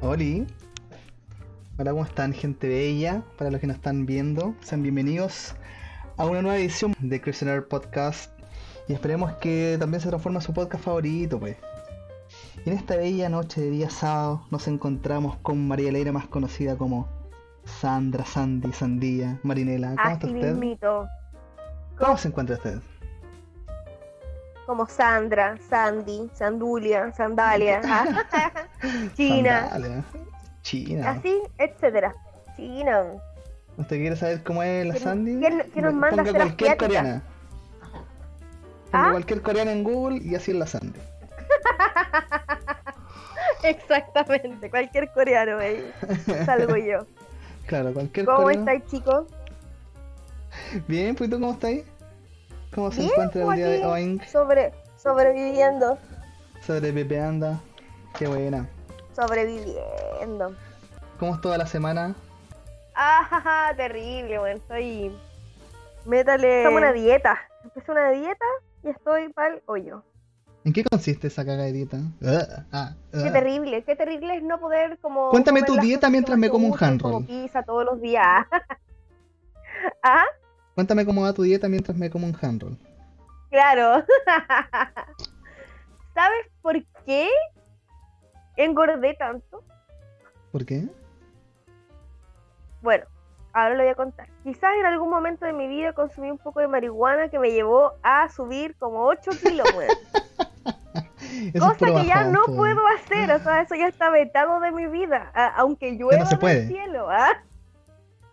Oli. Hola, ¿cómo están, gente bella? Para los que nos están viendo, sean bienvenidos a una nueva edición de Christian Podcast. Y esperemos que también se transforme en su podcast favorito, pues. Y en esta bella noche de día sábado nos encontramos con María Elena, más conocida como Sandra, Sandy, Sandía, Marinela. ¿Cómo está usted? mismito. ¿Cómo se encuentra usted? Como Sandra, Sandy, Sandulia, Sandalia, China. China. así, etcétera. China. ¿Usted quiere saber cómo es la ¿Quién- Sandy? quién- quién nos manda a Ponga ser cualquier coreana. Ponga ¿Ah? cualquier coreana en Google y así es la Sandy. Exactamente, cualquier coreano ahí. Salgo yo. Claro, cualquier ¿Cómo coreano. estáis, chicos? Bien, pues ¿y tú cómo estás ahí? ¿Cómo se Bien, encuentra el pues, día de hoy? Sobre, sobreviviendo. Sobre Pepe anda. Qué buena. Sobreviviendo. ¿Cómo es toda la semana? Ah, terrible, bueno, estoy. Métale. Estamos una dieta. Empecé una dieta y estoy pa'l hoyo. ¿En qué consiste esa cagadita? Ah, ah, Qué ah. terrible, qué terrible es no poder como. Cuéntame tu dieta mientras me como un hand Como roll. pizza todos los días. ¿Ah? Cuéntame cómo va tu dieta mientras me como un hand roll. Claro. ¿Sabes por qué engordé tanto? ¿Por qué? Bueno, ahora lo voy a contar. Quizás en algún momento de mi vida consumí un poco de marihuana que me llevó a subir como 8 kilos, weón. Cosa que ya no puedo hacer, o sea, eso ya está vetado de mi vida, a- aunque llueva se del puede. cielo, ¿ah?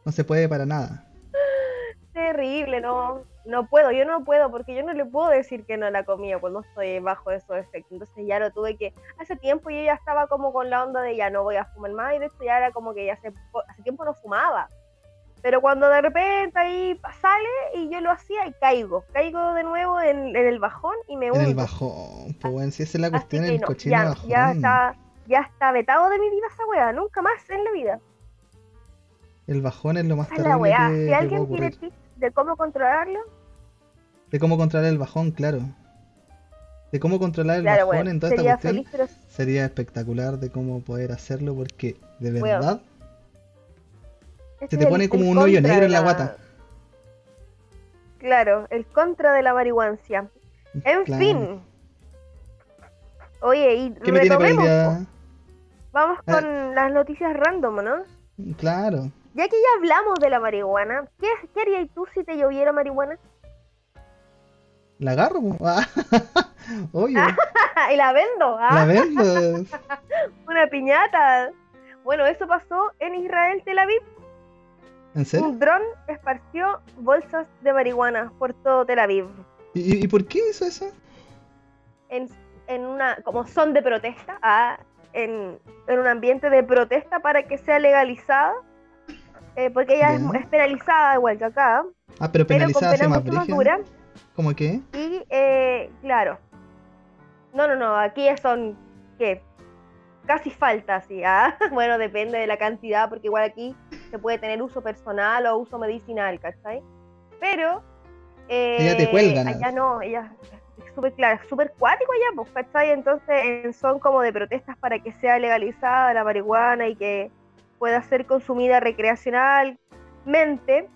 No se puede para nada. Terrible, no, no puedo, yo no puedo, porque yo no le puedo decir que no la comía cuando estoy bajo esos efectos, entonces ya lo tuve que, hace tiempo yo ya estaba como con la onda de ya no voy a fumar más, y de hecho ya era como que ya hace, hace tiempo no fumaba, pero cuando de repente ahí sale y yo lo hacía y caigo, caigo de nuevo en, en el bajón y me En el hundo. bajón, pues bueno, si esa es la cuestión, el no, cochino ya, bajón. ya está, ya está vetado de mi vida esa wea, nunca más en la vida. El bajón es lo más es la terrible weá. que, Si alguien tiene de cómo controlarlo, De cómo controlar el bajón, claro. De cómo controlar el claro, bajón bueno, en toda esta sería cuestión feliz, pero sería espectacular de cómo poder hacerlo porque de verdad se te el- pone como el un hoyo negro en la guata. Claro, el contra de la marihuancia. En Claro. fin. Oye, y ¿Qué me tiene para el retomemos, po. día? Vamos Eh. con las noticias random, ¿no? Claro. Ya que ya hablamos de la marihuana, ¿qué, qué harías tú si te lloviera marihuana? La agarro. Ah, Obvio. y la vendo, ¿ah? La vendo. Una piñata. Bueno, eso pasó en Israel, Tel Aviv. ¿En serio? Un dron esparció bolsas de marihuana por todo Tel Aviv. ¿Y, y- y por qué hizo eso? En, en una, como son de protesta, ah, en, en un ambiente de protesta para que sea legalizada. Eh, porque ella es, es penalizada igual que acá, Ah, pero pero con penalizada pena más dura. ¿Cómo qué? Y, eh, claro. No, no, no, aquí son, ¿qué? Casi falta, sí. ah. Bueno, depende de la cantidad, porque igual aquí se puede tener uso personal o uso medicinal, ¿cachai? Pero... eh, Ella te cuelgan. Allá no, ella es súper claro, súper cuático allá, pues, ¿cachai? Entonces eh, son como de protestas para que sea legalizada la marihuana y que pueda ser consumida recreacionalmente.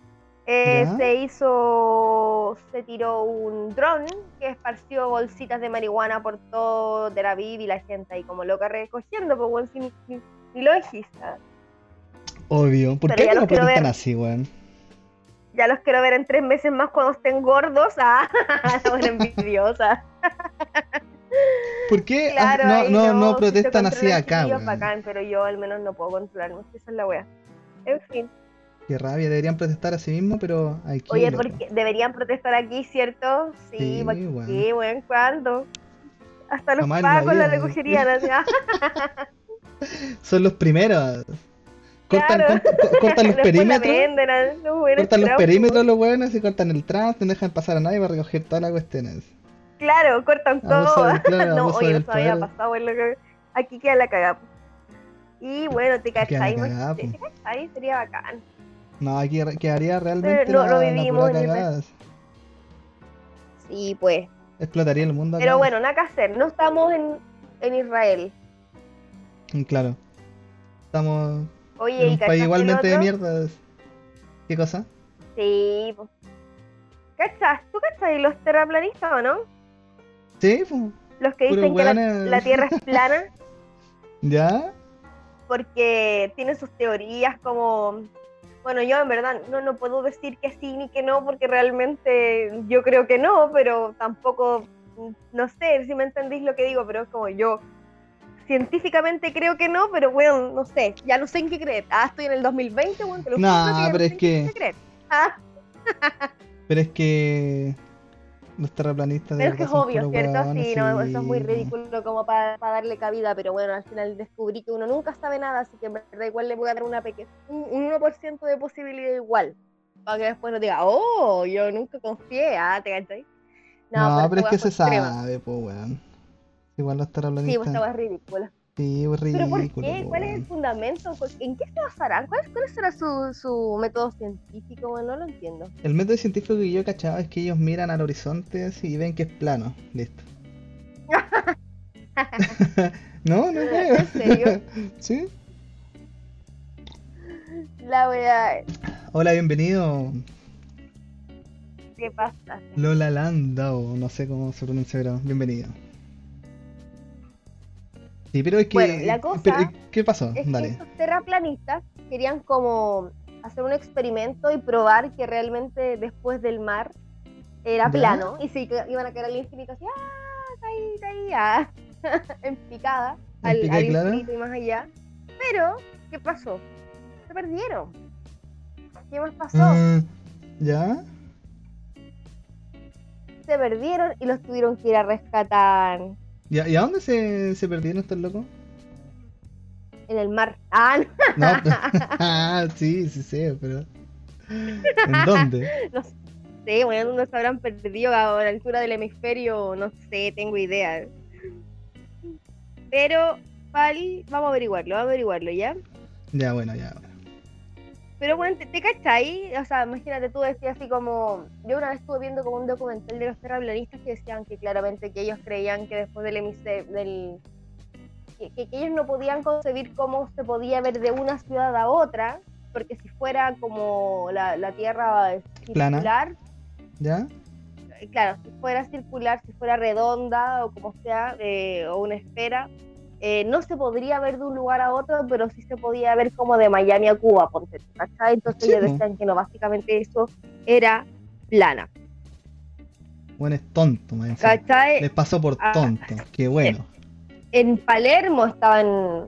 Eh, se hizo, se tiró un dron que esparció bolsitas de marihuana por todo Tel Aviv y la gente ahí como loca recogiendo, pues bueno, sin, ni, ni lógica. Obvio. ¿Por Pero qué no ver. así, weón? Ya los quiero ver en tres meses más cuando estén gordos. Ah, bueno, envidiosa. ¿Por qué ah, Claro, no, no, no se protestan así acá, weón? bacán, pero yo al menos no puedo controlarme. Esa es la wea. En fin. Qué rabia, deberían protestar así mismo, pero aquí. Oye, porque deberían protestar aquí, ¿cierto? Sí, Sí, ¿por weón. qué, weón? ¿Cuándo? Hasta los Jamás la pacos la recogerían. ah. Son los primeros. Cortan, Claro. con- co- cortan los la perímetros. venden a Cortan los perímetros los weones y cortan el tránsito, no dejan pasar a nadie para recoger todas las cuestiones. Claro, cortan todo. claro, no, oye, eso había pasado. que- Aquí queda la cagada. Y bueno, te cagada, ¿te po. cachai? Sería bacán. No, aquí quedaría realmente no, la, lo la vivimos pura. Sí, pues. Explotaría el mundo acá. Pero bueno, nada que hacer. No estamos en, en Israel. Mm, Claro. Estamos Oye, en ¿y un país igualmente de otro? mierda. ¿Qué cosa? Sí, pues. ¿Cachas? ¿Tú cachas los terraplanistas o no? Sí, pues. Los que dicen que la, Tierra es plana ¿Ya? porque tienen sus teorías como... Bueno, yo en verdad no, no puedo decir que sí ni que no porque realmente yo creo que no, pero tampoco, no sé si me entendís lo que digo, pero es como yo científicamente creo que no, pero bueno, no sé, ya no sé en qué creer. Ah, estoy en el 2020, bueno, te lo ya pero sé es que- creer. Ah, Pero es que los terraplanistas de Pero es que es obvio, ¿cierto? Sí, no, eso es muy sí. ridículo como para darle cabida, pero bueno, al final descubrí que uno nunca sabe nada, así que en verdad igual le voy a dar una peque un, un 1% de posibilidad igual, para que después no diga, oh, yo nunca confié, ah, ¿te cachai? No, pero es esta que se extrema. sabe, pues, weón. Igual los Sí, pues terraplanistas. esta weá es ridícula. Sí, pues ¿Pero por ridículo. qué? ¿Cuál es el fundamento? ¿En qué se basarán? ¿Cuál, cuál será su, su método científico? Bueno, no lo entiendo. El método científico que yo cachaba es que ellos miran al horizonte y ven que es plano. Listo. no, no creo. ¿En serio? ¿Sí? La weá, Hola, bienvenido. ¿qué pasa? Lola Landau, no sé cómo se pronuncia, pero bienvenido. Sí, pero es que. Bueno, la cosa pero, ¿Qué pasó? es que Dale. estos terraplanistas querían como hacer un experimento y probar que realmente después del mar era ¿Ya? plano y que iban a caer al infinito así, ah, caí, caí, ah, en picada, En al, picada, al claro. infinito y más allá. Pero, ¿qué pasó? Se perdieron. ¿Qué más pasó? Mm, ¿Ya? Se perdieron y los tuvieron que ir a rescatar ¿Y a, y a dónde se, se perdieron estos locos? en el mar. Ah, no, No, ah, sí, sí, sí, pero. ¿En dónde? no sé, bueno, ¿dónde se habrán perdido a la altura del hemisferio? No sé, tengo idea. Pero, Pali, vamos a averiguarlo, vamos a averiguarlo, ¿ya? Ya, bueno, ya. Pero bueno, ¿te, te cachai? O sea, imagínate tú decías así como... Yo una vez estuve viendo como un documental de los terraplanistas que decían que claramente que ellos creían que después del hemisferio... Del, que, que- ellos no podían concebir cómo se podía ver de una ciudad a otra, porque si fuera como la, la Tierra Plana. circular, ¿Ya? eh, claro, si fuera circular, si fuera redonda o como sea, eh, o una esfera, eh, no se podría ver de un lugar a otro, pero sí se podía ver como de Miami a Cuba, ponte, ¿cachai? Entonces Sí, ellos po. decían que no, básicamente eso era plana, Bueno, es tonto, man. ¿cachai? Les pasó por Ah, tonto. Qué bueno. En Palermo estaban,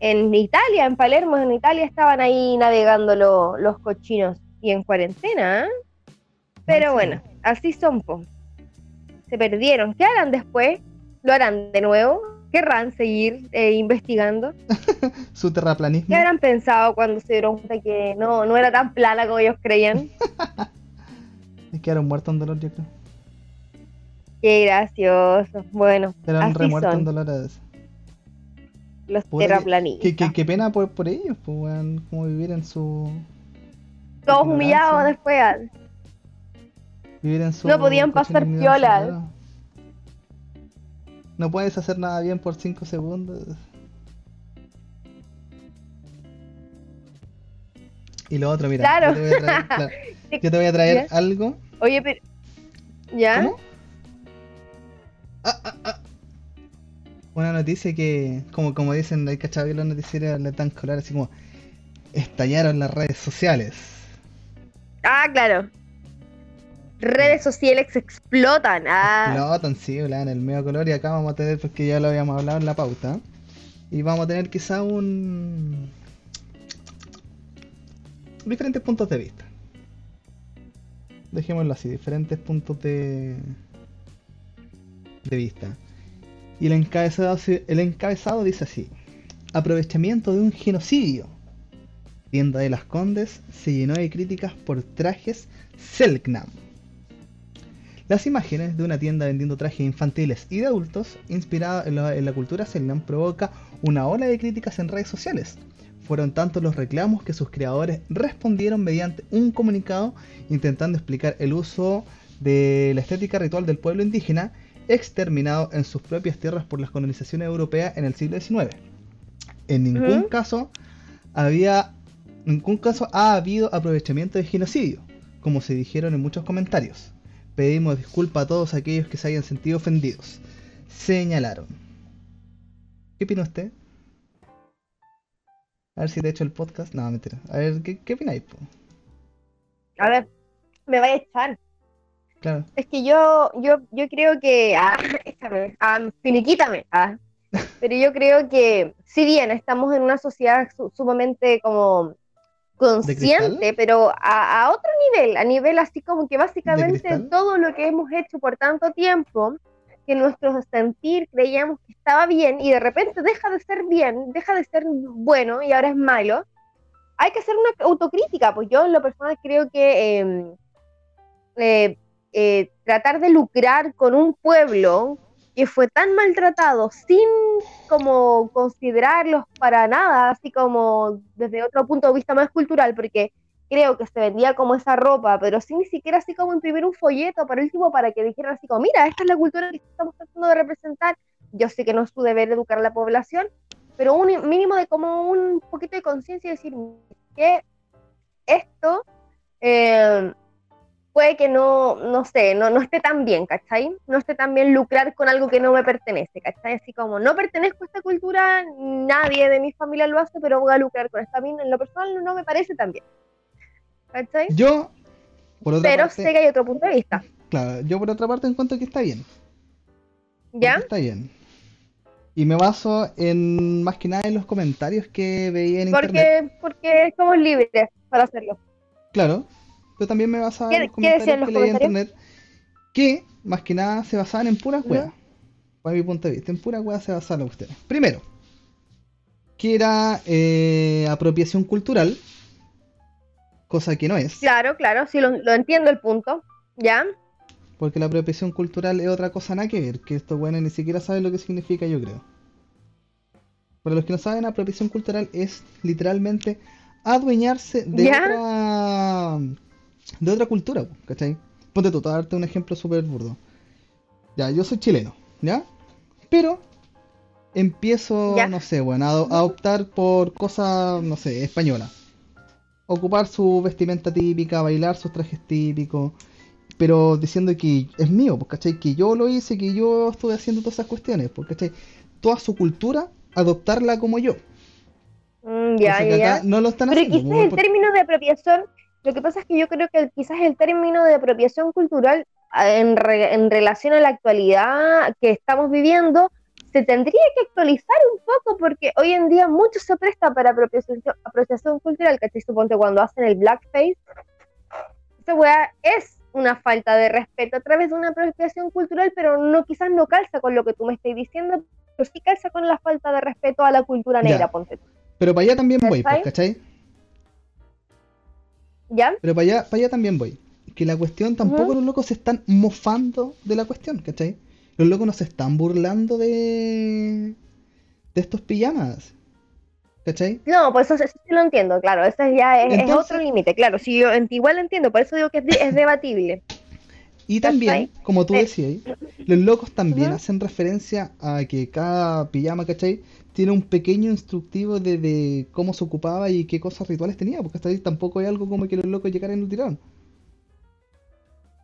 en Italia, en Palermo, en Italia estaban ahí navegando lo- los cochinos y en cuarentena, ¿eh? Pero sí. bueno, así son, po. Se perdieron. ¿Qué harán después? ¿Lo harán de nuevo? ¿Querrán seguir eh, investigando? Su terraplanismo. ¿Qué habrán pensado cuando se dieron cuenta que no, no era tan plana como ellos creían? Es que quedaron muertos en dolor, yo creo. Qué gracioso. Bueno, así remuertos en son dolores. los Puta que- terraplanistas. Qué, qué, qué pena por, por ellos, pues. Como vivir en su. Todos humillados después. Vivir en su. No podían pasar cochina piola. ignorancia, claro. No puedes hacer nada bien por 5 segundos. Y lo otro, mira. Claro. Yo te voy a traer, claro, yo te voy a traer ¿Ya? algo. Oye, pero... ¿Ya? ¿Cómo? Ah, ah, ah. Una noticia que, como, como dicen, hay cachado que los noticieros le dan color así como estallaron las redes sociales. Ah, claro. Redes sociales explotan. Ah, Explotan, sí, dan el medio color y acá vamos a tener, porque ya lo habíamos hablado en la pauta, y vamos a tener quizá un... diferentes puntos de vista. Dejémoslo así, diferentes puntos de, de vista. Y el encabezado, el encabezado dice así, aprovechamiento de un genocidio. Tienda de las Condes se llenó de críticas por trajes Selknam. Las imágenes de una tienda vendiendo trajes infantiles y de adultos inspirada en la, en la cultura Selknam provoca una ola de críticas en redes sociales. Fueron tantos los reclamos que sus creadores respondieron mediante un comunicado intentando explicar el uso de la estética ritual del pueblo indígena exterminado en sus propias tierras por las colonizaciones europeas en el siglo XIX. En ningún caso había, en ningún caso ha habido aprovechamiento de genocidio, como se dijeron en muchos comentarios. Pedimos disculpas a todos aquellos que se hayan sentido ofendidos. Señalaron. ¿Qué opina usted? A ver si te he hecho el podcast. No, mentira. A ver, ¿qué, qué opináis? po? A ver, me vaya a echar. Claro. Es que yo, yo, yo creo que, ah, échame, ah, finiquítame, ah. Pero yo creo que, si bien estamos en una sociedad su- sumamente como consciente, pero a, a otro nivel, a nivel así como que básicamente todo lo que hemos hecho por tanto tiempo, que nuestro sentir creíamos que estaba bien y de repente deja de ser bien, deja de ser bueno y ahora es malo, hay que hacer una autocrítica, pues yo en lo personal creo que eh, eh, eh, tratar de lucrar con un pueblo que fue tan maltratado sin como considerarlos para nada, así como desde otro punto de vista más cultural, porque creo que se vendía como esa ropa, pero sin ni siquiera así como imprimir un folleto para último para que dijeran así como, mira, esta es la cultura que estamos tratando de representar. Yo sé que no es su deber educar a la población, pero un mínimo de como un poquito de conciencia y decir que esto eh, puede que no, no sé, no, no esté tan bien, ¿cachai? No esté tan bien lucrar con algo que no me pertenece, ¿cachai? Así como no pertenezco a esta cultura, nadie de mi familia lo hace, pero voy a lucrar con esta. A mí en lo personal no, me parece tan bien, ¿cachai? Yo, por otra Pero parte, sé que hay otro punto de vista, claro, yo por otra parte encuentro que está bien. ¿ya? Está bien. Y me baso en más que nada en los comentarios que veía en internet. Porque, porque somos libres para hacerlo. Claro. Pero también me basaba ¿Qué- en los comentarios que leía en internet. Que más que nada se basaban en puras weas. Para mi punto de vista. En puras weas se basaban ustedes. Primero. Que era eh, apropiación cultural. Cosa que no es. Claro, claro, sí, lo, lo entiendo el punto, ¿ya? Porque la apropiación cultural es otra cosa nada que ver, que estos buenos ni siquiera saben lo que significa, yo creo. Para los que no saben, apropiación cultural es literalmente adueñarse de ¿Ya? otra de otra cultura, ¿cachai? Ponte tú, te voy a darte un ejemplo súper burdo. Ya, yo soy chileno, ¿ya? Pero empiezo, Ya. no sé, bueno, a, optar por cosas, no sé, españolas. Ocupar su vestimenta típica, bailar sus trajes típicos, pero diciendo que es mío, ¿cachai? Que yo lo hice, que yo estuve haciendo todas esas cuestiones, ¿cachai? Toda su cultura, adoptarla como yo. Mm, ya, ya, no lo están Pero haciendo. quizás pues, el por- término de apropiación, lo que pasa es que yo creo que quizás el término de apropiación cultural ah, en, re- en relación a la actualidad que estamos viviendo se tendría que actualizar un poco porque hoy en día mucho se presta para apropiación, apropiación cultural, ¿cachai? Suponte cuando hacen el blackface, esa weá es una falta de respeto a través de una apropiación cultural, pero no quizás no calza con lo que tú me estás diciendo, pero sí calza con la falta de respeto a la cultura Ya. negra, ponte tú. Pero para allá también voy, pues, ¿Cachai? Pero para allá, para allá también voy. Que la cuestión tampoco los locos se están mofando de la cuestión, ¿cachai? Los locos no se están burlando de de estos pijamas. ¿Cachai? No, pues eso, eso sí lo entiendo, claro, ya es, es Entonces- otro límite, claro, sí, yo igual lo entiendo, por eso digo que es, de- es debatible. Y también, como tú decías, los locos también hacen referencia a que cada pijama, ¿cachai? Tiene un pequeño instructivo de, de cómo se ocupaba y qué cosas rituales tenía, porque hasta ahí tampoco es algo como que los locos llegaran y lo tiraron.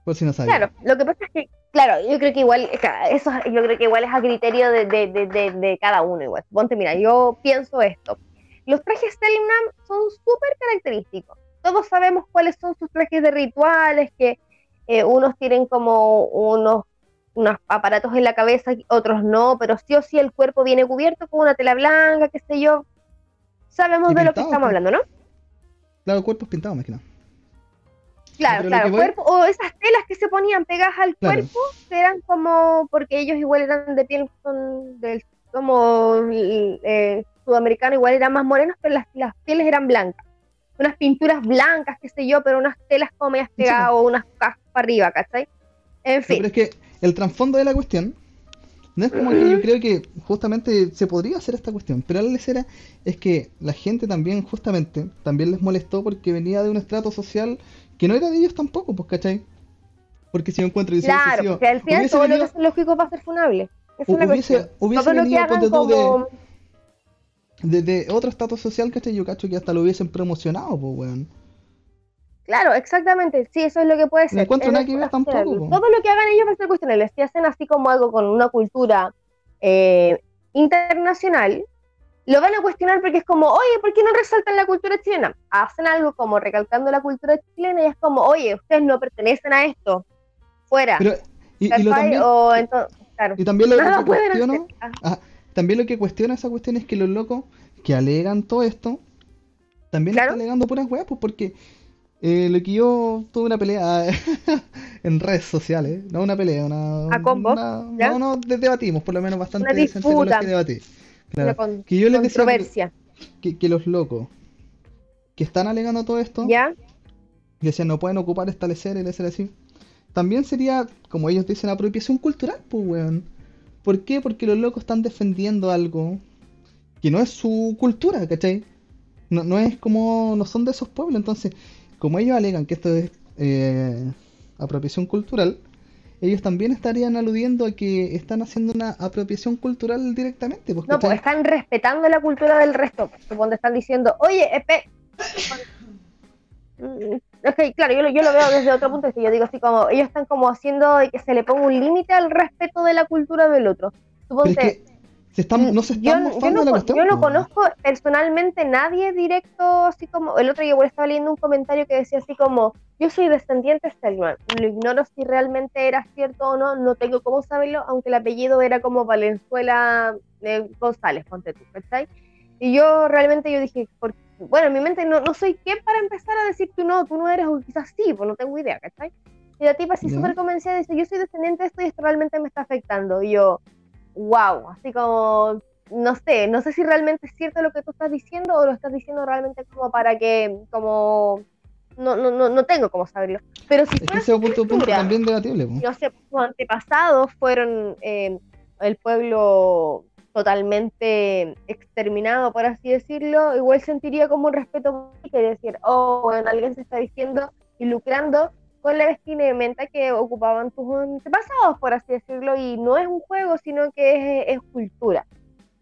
Por si no sabían. Claro, lo que pasa es que, claro, yo creo que igual, eso yo creo que igual es a criterio de, de, de, de, cada uno igual. Ponte, mira, yo pienso esto. Los trajes Selknam son súper característicos. Todos sabemos cuáles son sus trajes de rituales, que eh, unos tienen como unos, unos aparatos en la cabeza, otros no, pero sí o sí el cuerpo viene cubierto con una tela blanca, qué sé yo. Sabemos de lo que estamos pues. hablando, ¿no? Claro, cuerpos pintados, más que nada. Claro, pero claro, voy- cuerpo, o esas telas que se ponían pegadas al Claro. cuerpo, eran como, porque ellos igual eran de piel, son del, como eh, sudamericano, igual eran más morenos, pero las, las pieles eran blancas. Unas pinturas blancas, qué sé yo, pero unas telas como medias pegadas o unas cajas para arriba, ¿cachai? En fin, pero es que el trasfondo de la cuestión no es como que yo creo que justamente se podría hacer esta cuestión, pero la lecera es que la gente también, justamente, también les molestó porque venía de un estrato social que no era de ellos tampoco, pues, ¿cachai? Porque si yo encuentro y si claro, sido- porque al final todo lo venido- que hacen lógicos va a ser funable. Es la hubiese, cuestión. hubiese todo lo que venido, hagan de- otro estatus social, ¿cachai? Yo cacho que hasta lo hubiesen promocionado, pues, weón. Claro, exactamente. Sí, eso es lo que puede ser. No encuentro nada que ver tampoco, po. Todo lo que hagan ellos va a ser cuestionable. Si hacen así como algo con una cultura eh, internacional, lo van a cuestionar porque es como, oye, ¿por qué no resaltan la cultura chilena? Hacen algo como recalcando la cultura chilena y es como, oye, ustedes no pertenecen a esto. Fuera. Pero, y, y lo ¿Cachai? también, O entonces, claro. y también lo, que cuestiono. Ah, Ajá. También lo que cuestiona esa cuestión es que los locos que alegan todo esto, también Claro. están alegando puras weas, pues porque eh, lo que yo tuve una pelea en redes sociales, no una pelea, una... ¿A combo? una- ¿Ya? no, no, de- debatimos por lo menos bastante Una decente con que debatí. Claro. con- Que yo controversia. que, que los locos que están alegando todo esto, ¿Ya? que decían no pueden ocupar establecer ser así, también sería, como ellos dicen, apropiación cultural, pues weón. ¿Por qué? Porque los locos están defendiendo algo que no es su cultura, ¿cachai? No, no es como, no son de esos pueblos, entonces, como ellos alegan que esto es eh, apropiación cultural, ellos también estarían aludiendo a que están haciendo una apropiación cultural directamente, pues, No, pues están respetando la cultura del resto. Donde están diciendo, oye. Mm, Es que, claro, yo lo, yo lo veo desde otro punto de vista. Yo digo así como, ellos están como haciendo que se le ponga un límite al respeto de la cultura del otro. Suponte, que se están, no se yo, están yo mofando no, de la cuestión. yo no conozco personalmente nadie directo, así como, el otro día igual estaba leyendo un comentario que decía así como, yo soy descendiente Stelman, lo ignoro si realmente era cierto o no, no tengo cómo saberlo, aunque el apellido era como Valenzuela eh, González, ponte tú, ¿cachai? Y yo realmente yo dije, por- bueno, en mi mente no, no soy qué para empezar a decir tú no, tú no eres, o quizás sí, pues no tengo idea, ¿cachai? Y la tipa así súper convencida dice, yo soy descendiente de esto y esto realmente me está afectando. Y yo, wow, así como, no sé, no sé si realmente es cierto lo que tú estás diciendo o lo estás diciendo realmente como para que, como, no, no, no, no tengo cómo saberlo. Pero si Es ese punto, punto también debatible. no sé, tus antepasados fueron eh, el pueblo totalmente exterminado, por así decirlo, igual sentiría como un respeto que decir, oh, bueno, alguien se está diciendo y lucrando con la vestimenta que ocupaban tus antepasados, por así decirlo, y no es un juego, sino que es, es cultura.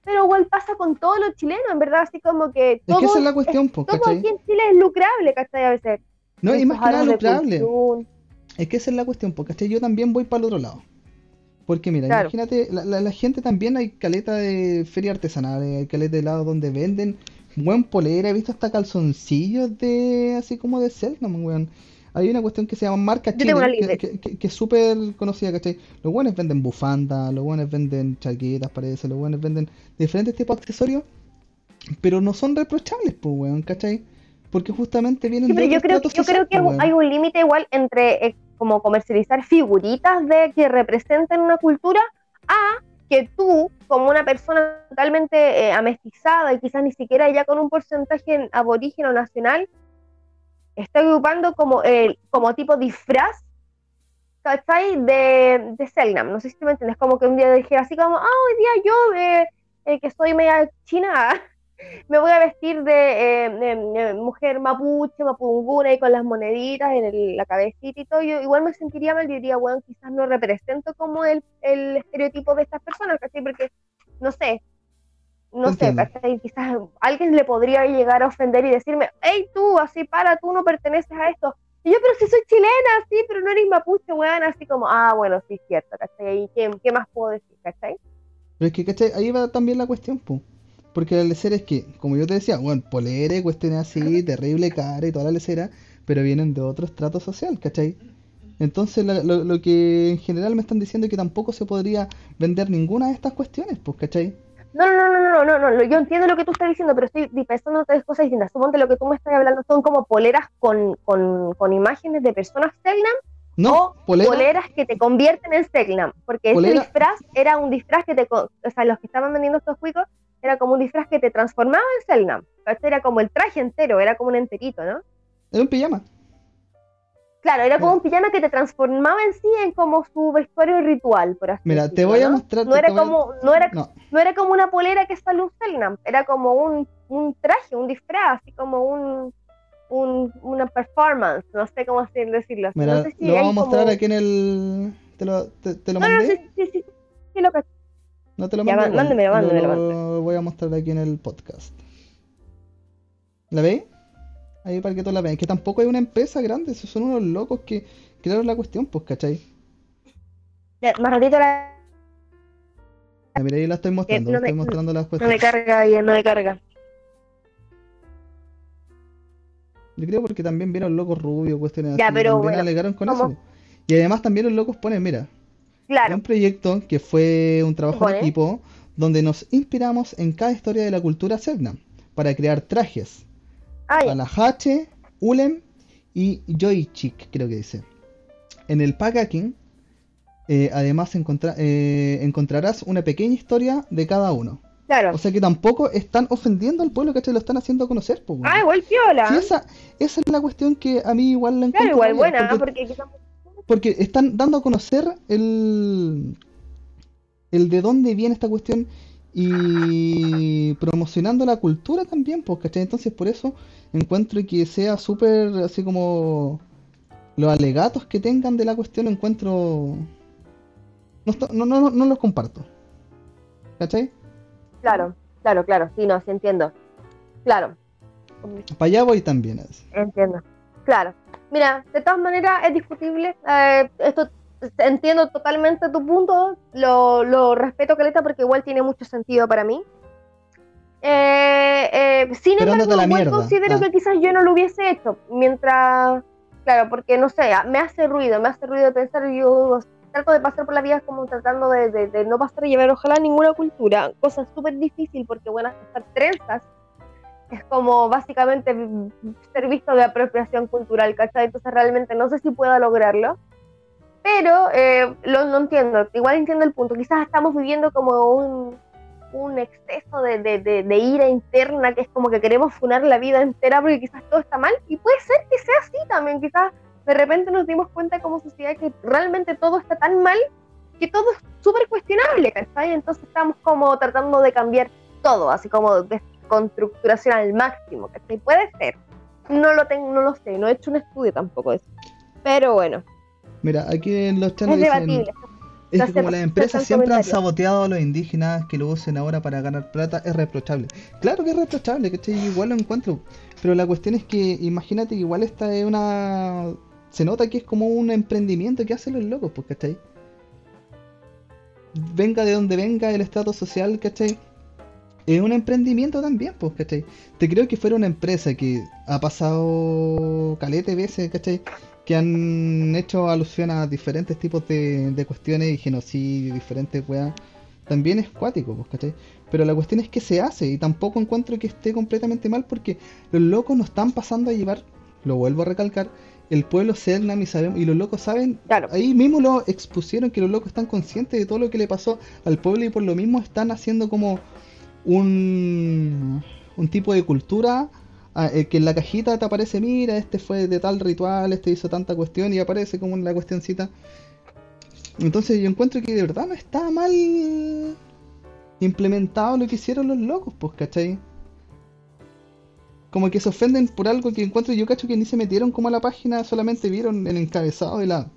Pero igual pasa con todos los chilenos, en verdad, así como que Es todo, que esa es la cuestión, todo aquí en Chile es lucrable, ¿cachai? A veces. No, y más que nada lucrable. cultura. Es que esa es la cuestión, porque yo también voy para el otro lado. Porque mira, Claro. imagínate, la, la- la gente también hay caleta de feria artesanal, hay caleta de lados donde venden buen polera, he visto hasta calzoncillos de así como de Selknam, weón. Hay una cuestión que se llama marca Yo tengo Chile, una que, que- es súper conocida, ¿cachai? Los buenos venden bufandas, los buenos venden chaquetas, parece, los buenos venden diferentes tipos de accesorios, pero no son reprochables, pues, weón, ¿cachai? Porque justamente vienen Sí, de pero yo otro creo, yo creo que pues, hay un límite igual entre eh, como comercializar figuritas de que representen una cultura a que tú, como una persona totalmente eh, amestizada y quizás ni siquiera ya con un porcentaje aborigen o nacional, esté ocupando como, eh, como tipo disfraz, ¿cachai? De, de Selnam. No sé si me entiendes, como que un día dijera así como, ah, hoy día yo, eh, eh, que soy media china, me voy a vestir de, eh, de mujer mapuche, mapunguna y con las moneditas en el- la cabecita y todo, yo igual me sentiría mal, diría, bueno, quizás no represento como el, el estereotipo de estas personas, ¿cachai? Porque, no sé, no sé. ¿cachai? Quizás alguien le podría llegar a ofender y decirme, hey, tú, así para, tú no perteneces a esto. Y yo, pero si soy chilena, sí, pero no eres mapuche, weón, así como, ah, bueno, sí, es cierto, ¿cachai? ¿Y qué, qué más puedo decir, cachai? Pero es que, ¿cachai? Ahí va también la cuestión, po. Porque la lecera es que, como yo te decía, bueno, polera y cuestiones así, terrible cara y toda la lecera, pero vienen de otro estrato social, ¿cachai? Entonces, la- lo, lo que en general me están diciendo es que tampoco se podría vender ninguna de estas cuestiones, pues, ¿cachai? No, no, no, no, no, no, no, yo entiendo lo que tú estás diciendo, pero estoy pensando en tres cosas distintas. Suponte lo que tú me estás hablando son como poleras con, con, con imágenes de personas Selnam No, o polera, poleras que te convierten en Selnam, porque ese disfraz era un disfraz que te, o sea, los que estaban vendiendo estos cuicos, era como un disfraz que te transformaba en Selnam. Este era como el traje entero, era como un enterito, ¿no? era un pijama. Claro, era como un pijama que te transformaba en sí en como su vestuario ritual, por así Mira, te voy a ¿no? mostrar. No era como, no era No, no era como una polera que sale un Selnam, era como un, un traje, un disfraz, así como un, un- una performance, no sé cómo así decirlo. mira, no sé si lo vamos a mostrar como- aquí en el. Te lo, te, te lo No, no, mandé. sí, sí, sí, sí, lo cacho. No te lo Ya, mando. igual, mándemelo, lo- mándemelo, Lo voy a mostrar aquí en el podcast. ¿La veis? Ahí para que todos la vean. Que tampoco hay una empresa grande, esos son unos locos que crearon la cuestión, pues, ¿cachai? Ya, Más ratito la... Ya, Mira, ahí la estoy mostrando, no me- estoy mostrando las no me cuestiones. carga bien, no me carga. Yo creo porque también vieron locos rubios, cuestiones Ya, así, pero bueno, alegaron con ¿cómo? eso. Y además también los locos ponen, mira, Claro, un proyecto que fue un trabajo en Pone. equipo donde nos inspiramos en cada historia de la cultura Selknam para crear trajes ah, ya. Alahache, Ulem y Joychik, creo que dice. En el packaging, eh, además encontra- eh, encontrarás una pequeña historia de cada uno. claro. O sea que tampoco están ofendiendo al pueblo, ¿cachai? Lo están haciendo conocer, pues. Ah, igual piola. Sí, esa, esa es la cuestión que a mí igual la Claro, encuentro igual válida, buena, porque, porque porque están dando a conocer el, el de dónde viene esta cuestión y promocionando la cultura también, pues, ¿cachai? Entonces por eso encuentro que sea súper así como los alegatos que tengan de la cuestión lo encuentro... No, no, no, no los comparto. ¿Cachai? Claro, claro, claro. Sí, no, sí entiendo. Claro, Para allá voy también. así. entiendo. Claro. Mira, de todas maneras es discutible. eh, esto entiendo totalmente tu punto. Lo, lo respeto, Caleta, porque igual tiene mucho sentido para mí. Eh, eh, sin Pero embargo, igual mierda. considero Ah. que quizás yo no lo hubiese hecho. Mientras, claro, porque no sé, me hace ruido, me hace ruido pensar. Yo trato de pasar por la vida como tratando de, de- de no pasar a llevar, ojalá, ninguna cultura. Cosa súper difícil porque, bueno, estas trenzas es como básicamente ser visto de apropiación cultural, ¿cachai? Entonces realmente no sé si pueda lograrlo. Pero eh, lo, lo entiendo, igual entiendo el punto. Quizás estamos viviendo como un, un exceso de, de, de- de ira interna, que es como que queremos funar la vida entera porque quizás todo está mal. Y puede ser que sea así también. Quizás de repente nos dimos cuenta como sociedad que realmente todo está tan mal que todo es súper cuestionable, ¿cachai? Entonces estamos como tratando de cambiar todo, así como desconstructuración al máximo, ¿cachai? Puede ser. No lo tengo, no lo sé, no he hecho un estudio tampoco de eso. Pero bueno, Mira, aquí en los chanos es dicen... Es que como las empresas siempre han saboteado a los indígenas que lo usen ahora para ganar plata, es reprochable. Claro que es reprochable, que igual lo encuentro. Pero la cuestión es que imagínate que igual esta es una... Se nota que es como un emprendimiento que hacen los locos, pues, ¿cachai? Venga de donde venga el estrato social, ¿cachai? Es un emprendimiento también, pues, ¿cachai? Te creo que fuera una empresa que ha pasado calete veces, ¿cachai? que han hecho alusión a diferentes tipos de, de cuestiones y genocidio, diferentes weas, también es cuático, pues, ¿cachai? Pero la cuestión es que se hace y tampoco encuentro que esté completamente mal porque los locos nos están pasando a llevar, lo vuelvo a recalcar, el pueblo Selnam y, sabemos, y los locos saben, Claro, ahí mismo lo expusieron que los locos están conscientes de todo lo que le pasó al pueblo y por lo mismo están haciendo como un, un tipo de cultura ah, eh, que en la cajita te aparece, mira, este fue de tal ritual, este hizo tanta cuestión y aparece como en la cuestioncita. Entonces yo encuentro que de verdad no está mal implementado lo que hicieron los locos, pues, ¿cachai? Como que se ofenden por algo que encuentro yo cacho que ni se metieron como a la página, solamente vieron el encabezado de la...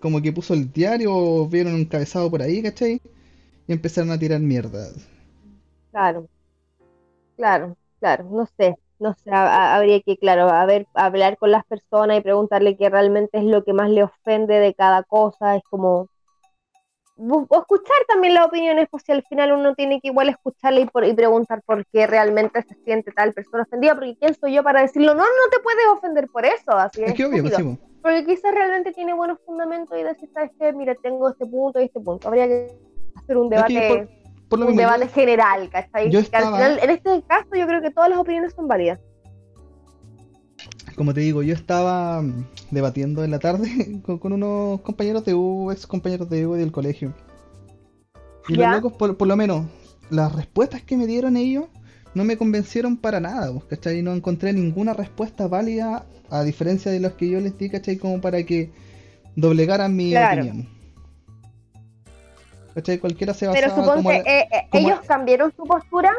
Como que puso el diario o vieron un encabezado por ahí, ¿cachai? Y empezaron a tirar mierda. Claro, claro, claro, no sé, no sé, ha- ha- habría que, claro, a ver, hablar con las personas y preguntarle qué realmente es lo que más le ofende de cada cosa, es como, o escuchar también las opiniones, pues si al final uno tiene que igual escucharle y, por- y preguntar por qué realmente se siente tal persona ofendida, porque quién soy yo para decirlo, no, no te puedes ofender por eso, así Es es que obvio, sí. Porque quizás realmente tiene buenos fundamentos y decir, ¿sabes qué? Mira, tengo este punto y este punto. Habría que hacer un que debate, por, lo un mismo, yo- debate general, ¿cachai? yo al final, en este caso, yo creo que todas las opiniones son válidas. como te digo, yo estaba mm, debatiendo en la tarde con, con unos compañeros de U, ex compañeros de U del colegio. Y Ya. los locos, por, por lo menos, las respuestas que me dieron ellos no me convencieron para nada, ¿cachai? No encontré ninguna respuesta válida, a diferencia de los que yo les di, ¿cachai? Como para que doblegaran mi Claro. opinión. ¿Cachai? Cualquiera se Pero basaba como... suponte, la- eh, eh, ellos cambiaron su postura.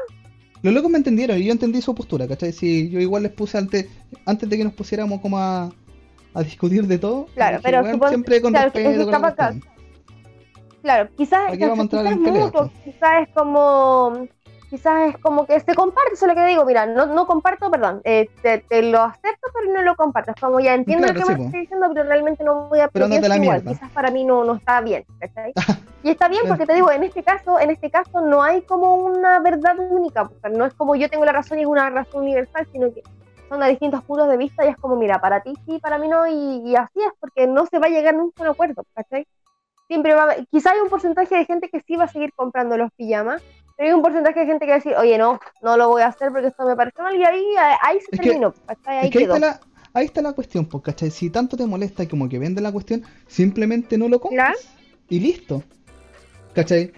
Los locos me entendieron y yo entendí su postura, ¿cachai? Si yo igual les puse antes, antes de que nos pusiéramos como a, a discutir de todo. Claro, pero "Weón, suponte- siempre con claro, es que respeto, con la estaba acá. cuestión". Claro, quizás, quizás pelea, mutuo, quizás es como quizás es como que se comparte, eso es lo que digo, mira, no, no comparto, perdón, eh, te, te lo acepto, pero no lo comparto. Es como ya entiendo Claro, lo que sí, me estás diciendo, pero realmente no voy a Pero la igual, quizás para mí no, no está bien, ¿cachai? Y está bien porque te digo, en este caso, en este caso no hay como una verdad única, no es como yo tengo la razón y es una razón universal, sino que son de distintos puntos de vista y es como, mira, para ti sí, para mí no, y, y así es, porque no se va a llegar nunca a un acuerdo, ¿cachai? Siempre va a quizá hay un porcentaje de gente que sí va a seguir comprando los pijamas, hay un porcentaje de gente que va a decir, oye, no, no lo voy a hacer porque esto me parece mal, y ahí, ahí se Es terminó. Ahí Es que ahí quedó. está, la, ahí está la cuestión, pues, ¿cachai? Si tanto te molesta y como que vende la cuestión, simplemente no lo compras. Y listo. ¿Cachai?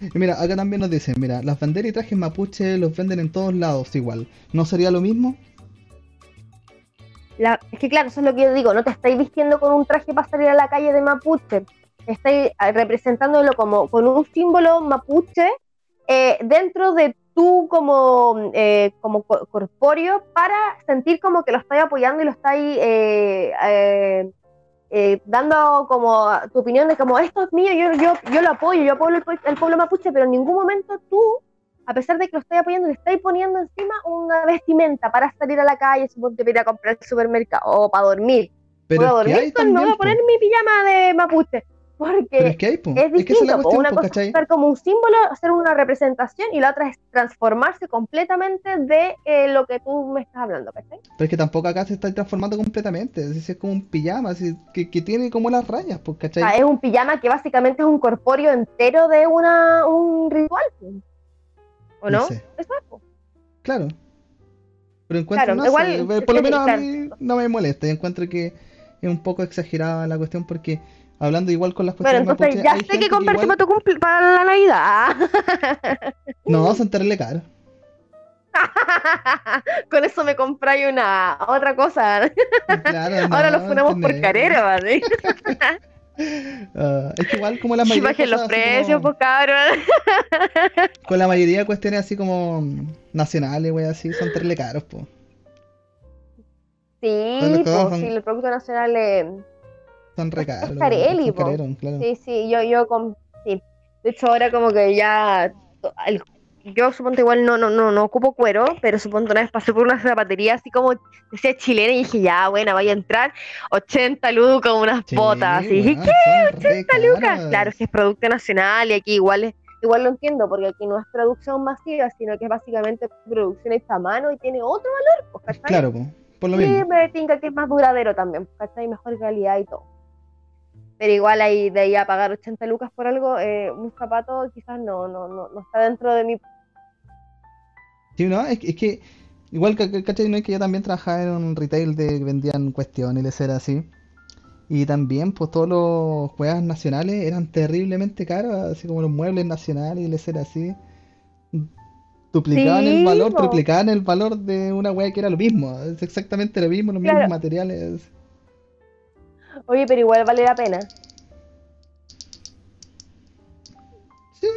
Y mira, acá también nos dicen, mira, las banderas y trajes mapuche los venden en todos lados igual. ¿No sería lo mismo? La- es que claro, eso es lo que yo digo, no te estáis vistiendo con un traje para salir a la calle de mapuche, estáis representándolo como con un símbolo mapuche eh, dentro de tú como, eh, como co- corpóreo para sentir como que lo estáis apoyando y lo estáis eh, eh, eh, dando como tu opinión de como esto es mío, yo, yo, yo lo apoyo, yo apoyo el, el pueblo mapuche, pero en ningún momento tú a pesar de que lo estáis apoyando, le estáis poniendo encima una vestimenta para salir a la calle, suponte para ir a comprar al supermercado o para dormir. Pero voy a dormir, me voy a poner po. mi pijama de mapuche. Porque es que hay, po. es Es que esa es distinto. la cuestión, una po, cosa es ¿cachai? estar como un símbolo, hacer una representación, y la otra es transformarse completamente de eh, lo que tú me estás hablando, ¿cachai? Pero es que tampoco acá se está transformando completamente. Es, decir, es como un pijama, así, que, que tiene como las rayas, pues, O ¿cachai? sea, es un pijama que básicamente es un corpóreo entero de una, un ritual. ¿O no? No sé. Eso es, po. Claro. Pero encuentro, Claro, no igual, sé, es por lo menos a mí no me molesta. Yo encuentro que es un poco exagerada la cuestión porque hablando igual con las cuestiones entonces mapuche, ya sé que comprarte igual- tu cumple- para la Navidad. No, son terrible caros. Con eso me compráis una otra cosa. Claro, Ahora no, los ponemos por carero, ¿vale? Ah, es que igual como la mayoría bajen los precios, como- pues cabrón. con la mayoría de cuestiones así como nacionales, wey, así, son terrible caros, po. Sí, Son pues bajan. sí, el Producto Nacional es... Son re caros. es los- carelli, careros, claro. Sí, sí, yo, yo con... Sí. De hecho, ahora como que ya... el- Yo supongo igual no, no, no, no ocupo cuero, pero supongo una vez pasé por una zapatería así como decía chilena y dije, ya, bueno, vaya a entrar 80 lucas, unas Sí, botas. Y dije, ¿qué? son re 80 lucas. Claro, si es producto nacional y aquí igual es, igual lo entiendo, porque aquí no es producción masiva, sino que es básicamente producción hecha a mano y tiene otro valor, pues, ¿cachai? Claro, po, por lo y mismo. me tinca que es más duradero también, ¿cachai? Mejor calidad y todo. Pero igual ahí de ahí a pagar 80 lucas por algo, eh, un zapato quizás no, no, no, no está dentro de mi... Sí, ¿no? Es, que- es que, igual que, ¿cachai? No es que yo también trabajaba en un retail de que vendían cuestiones y les era así. Y también, pues todos los juegos nacionales eran terriblemente caros, así como los muebles nacionales y les era así. Duplicaban el valor, po. triplicaban el valor de una wea que era lo mismo. Es exactamente lo mismo, los mismos materiales. Oye, pero igual vale la pena. Sí,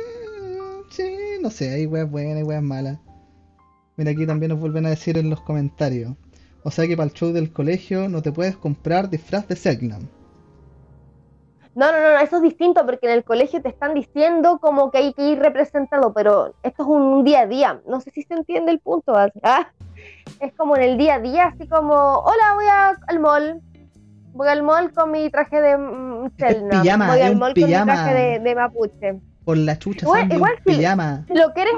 sí, no sé, hay weas buenas, hay weas malas. Mira, aquí también nos vuelven a decir en los comentarios. O sea que para el show del colegio no te puedes comprar disfraz de Segnam. No, no, no, eso es distinto porque en el colegio te están diciendo como que hay que ir representado, pero esto es un día a día. No sé si se entiende el punto. ¿ah? Es como en el día a día, así como, hola, voy a- al mall. Voy al mall con mi traje de mm, pijama, Voy al mall pijama. con mi traje de, de mapuche. Por la chucha, Igual- Sandy, igual un si- pijama. Si lo quieres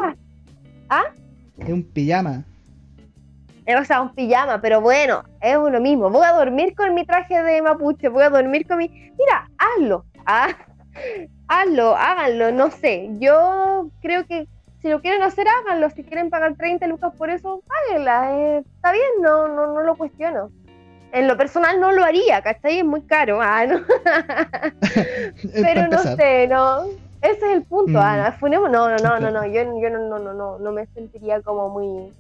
hacer, Es un pijama. o sea, un pijama, pero bueno, es lo mismo. Voy a dormir con mi traje de mapuche, voy a dormir con mi... Mira, hazlo, ah, hazlo, háganlo, no sé. Yo creo que si lo quieren hacer, háganlo. Si quieren pagar 30 lucas por eso, páguenla. eh, está bien, no, no, no lo cuestiono. En lo personal no lo haría, ¿cachai? Es muy caro. Ah, no. Pero no sé, no. Ese es el punto, Mm. Ana. Funemos, no, no, no, no, no. Yo, yo no, no, no, no, no me sentiría como muy.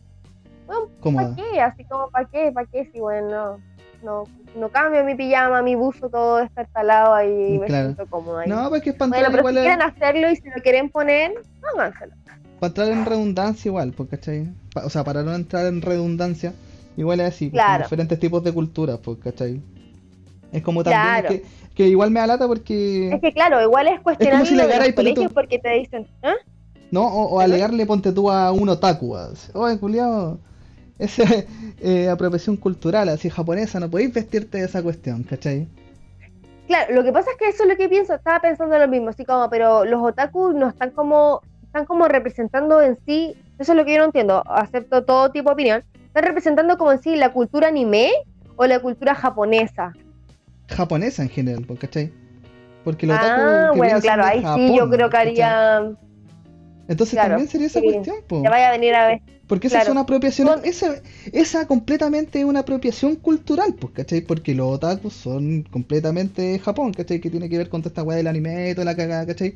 Bueno. ¿Para qué? Así como, ¿para qué? ¿Para qué? Si, bueno, no, no cambio mi pijama, mi buzo, todo destartalado ahí y me Claro. siento cómoda. ahí. No, porque es para bueno, pero si quieren hacerlo y si lo quieren poner, háganselo. para entrar en redundancia igual, pues, ¿cachai? O sea, para no entrar en redundancia, igual es así, Claro. diferentes tipos de culturas, pues, ¿cachai? Es como también Claro. es que, que igual me da lata porque... Es que claro, igual es cuestionable si los tú- porque te dicen, ¿ah? ¿No? O, o alegarle, ponte tú a un otaku. así, Oye, culiao, esa eh, apropiación cultural así japonesa, no podéis vestirte de esa cuestión, ¿cachai? Claro, lo que pasa es que eso es lo que pienso, estaba pensando lo mismo, así como, pero los otaku no están como, están como representando en sí, eso es lo que yo no entiendo, acepto todo tipo de opinión, están representando como en sí la cultura anime o la cultura japonesa. Japonesa en general, ¿cachai? Porque los Ah, que bueno, claro, ahí sí yo creo que ¿cachai? haría, Entonces claro, también sería esa sí. cuestión, po. te vaya a venir a ver, Porque esa es una apropiación, esa, esa completamente es una apropiación cultural, pues, ¿cachai? Porque los otakus son completamente Japón, ¿cachai? Que tiene que ver con toda esta weá del anime y toda la cagada, ¿cachai?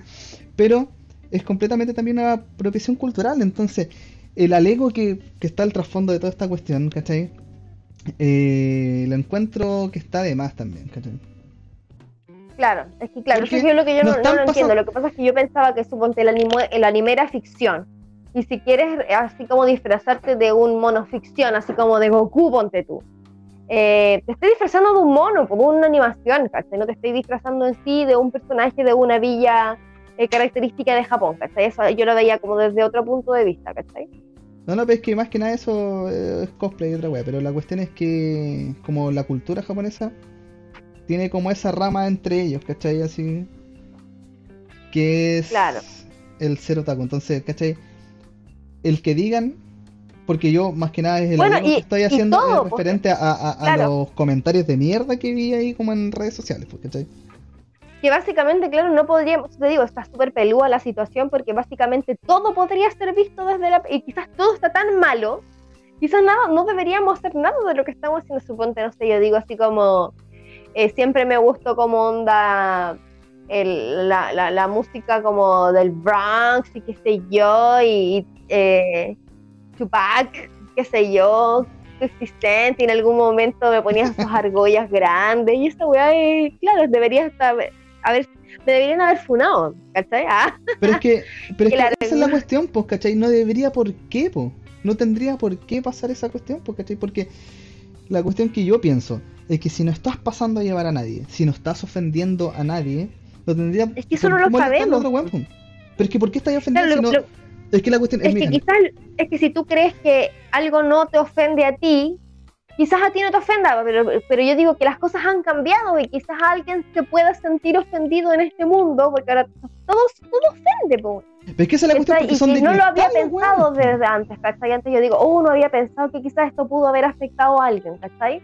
Pero es completamente también una apropiación cultural, entonces el alego que, que está al trasfondo de toda esta cuestión, ¿cachai? Eh, lo encuentro que está de más también, ¿cachai? claro, es que claro, Porque eso es lo que yo no lo entiendo, lo que pasa es que yo pensaba que suponte el anime, el anime era ficción, y si quieres así como disfrazarte de un mono ficción, así como de Goku, ponte tú, eh, te estoy disfrazando de un mono, como una animación, ¿cachai? No te estoy disfrazando en sí de un personaje de una villa eh, característica de Japón, ¿cachai? Eso yo lo veía como desde otro punto de vista, ¿cachai? No, no, pero es que más que nada eso eh, es cosplay y otra wea, pero la cuestión es que como la cultura japonesa tiene como esa rama entre ellos, ¿cachai? Así que es Claro. el ser otaku. Entonces, ¿cachai? El que digan, porque yo más que nada es el Bueno, alego y- que estoy haciendo todo, es pues, referente a, a- a claro. los comentarios de mierda que vi ahí como en redes sociales, pues, ¿cachai? Que básicamente, claro, no podríamos, te digo, está súper pelúa la situación porque básicamente todo podría ser visto desde la... Y quizás todo está tan malo, quizás nada, no deberíamos hacer nada de lo que estamos haciendo, suponte, no sé, yo digo así como, eh, siempre me gustó como onda el- la, la- la música como del Bronx y qué sé yo, y eh, Tupac, qué sé yo, 50 Cent, y en algún momento me ponía sus argollas grandes, y esa weá, eh, claro, debería estar, a ver, me deberían haber funado, ¿cachai? Ah, Pero es que, pero es que esa es la cuestión, pues, ¿cachai? No debería por qué, pues. No tendría por qué pasar esa cuestión, pues, ¿cachai? Porque la cuestión que yo pienso es que si no estás pasando a llevar a nadie, si no estás ofendiendo a nadie, no tendría Es que eso no lo sabemos. Pero es que ¿por qué estás ofendiendo Claro, si lo- no... Es que la cuestión es, es que quizás, es que si tú crees que algo no te ofende a ti, quizás a ti no te ofenda, pero, pero yo digo que las cosas han cambiado y quizás alguien se pueda sentir ofendido en este mundo, porque ahora todo, todo ofende, po. pero es que esa es la cuestión ¿cachai? porque Y son de no lo había pensado weones, desde antes, ¿cachai? Antes yo digo, oh, no había pensado que quizás esto pudo haber afectado a alguien, ¿cachai?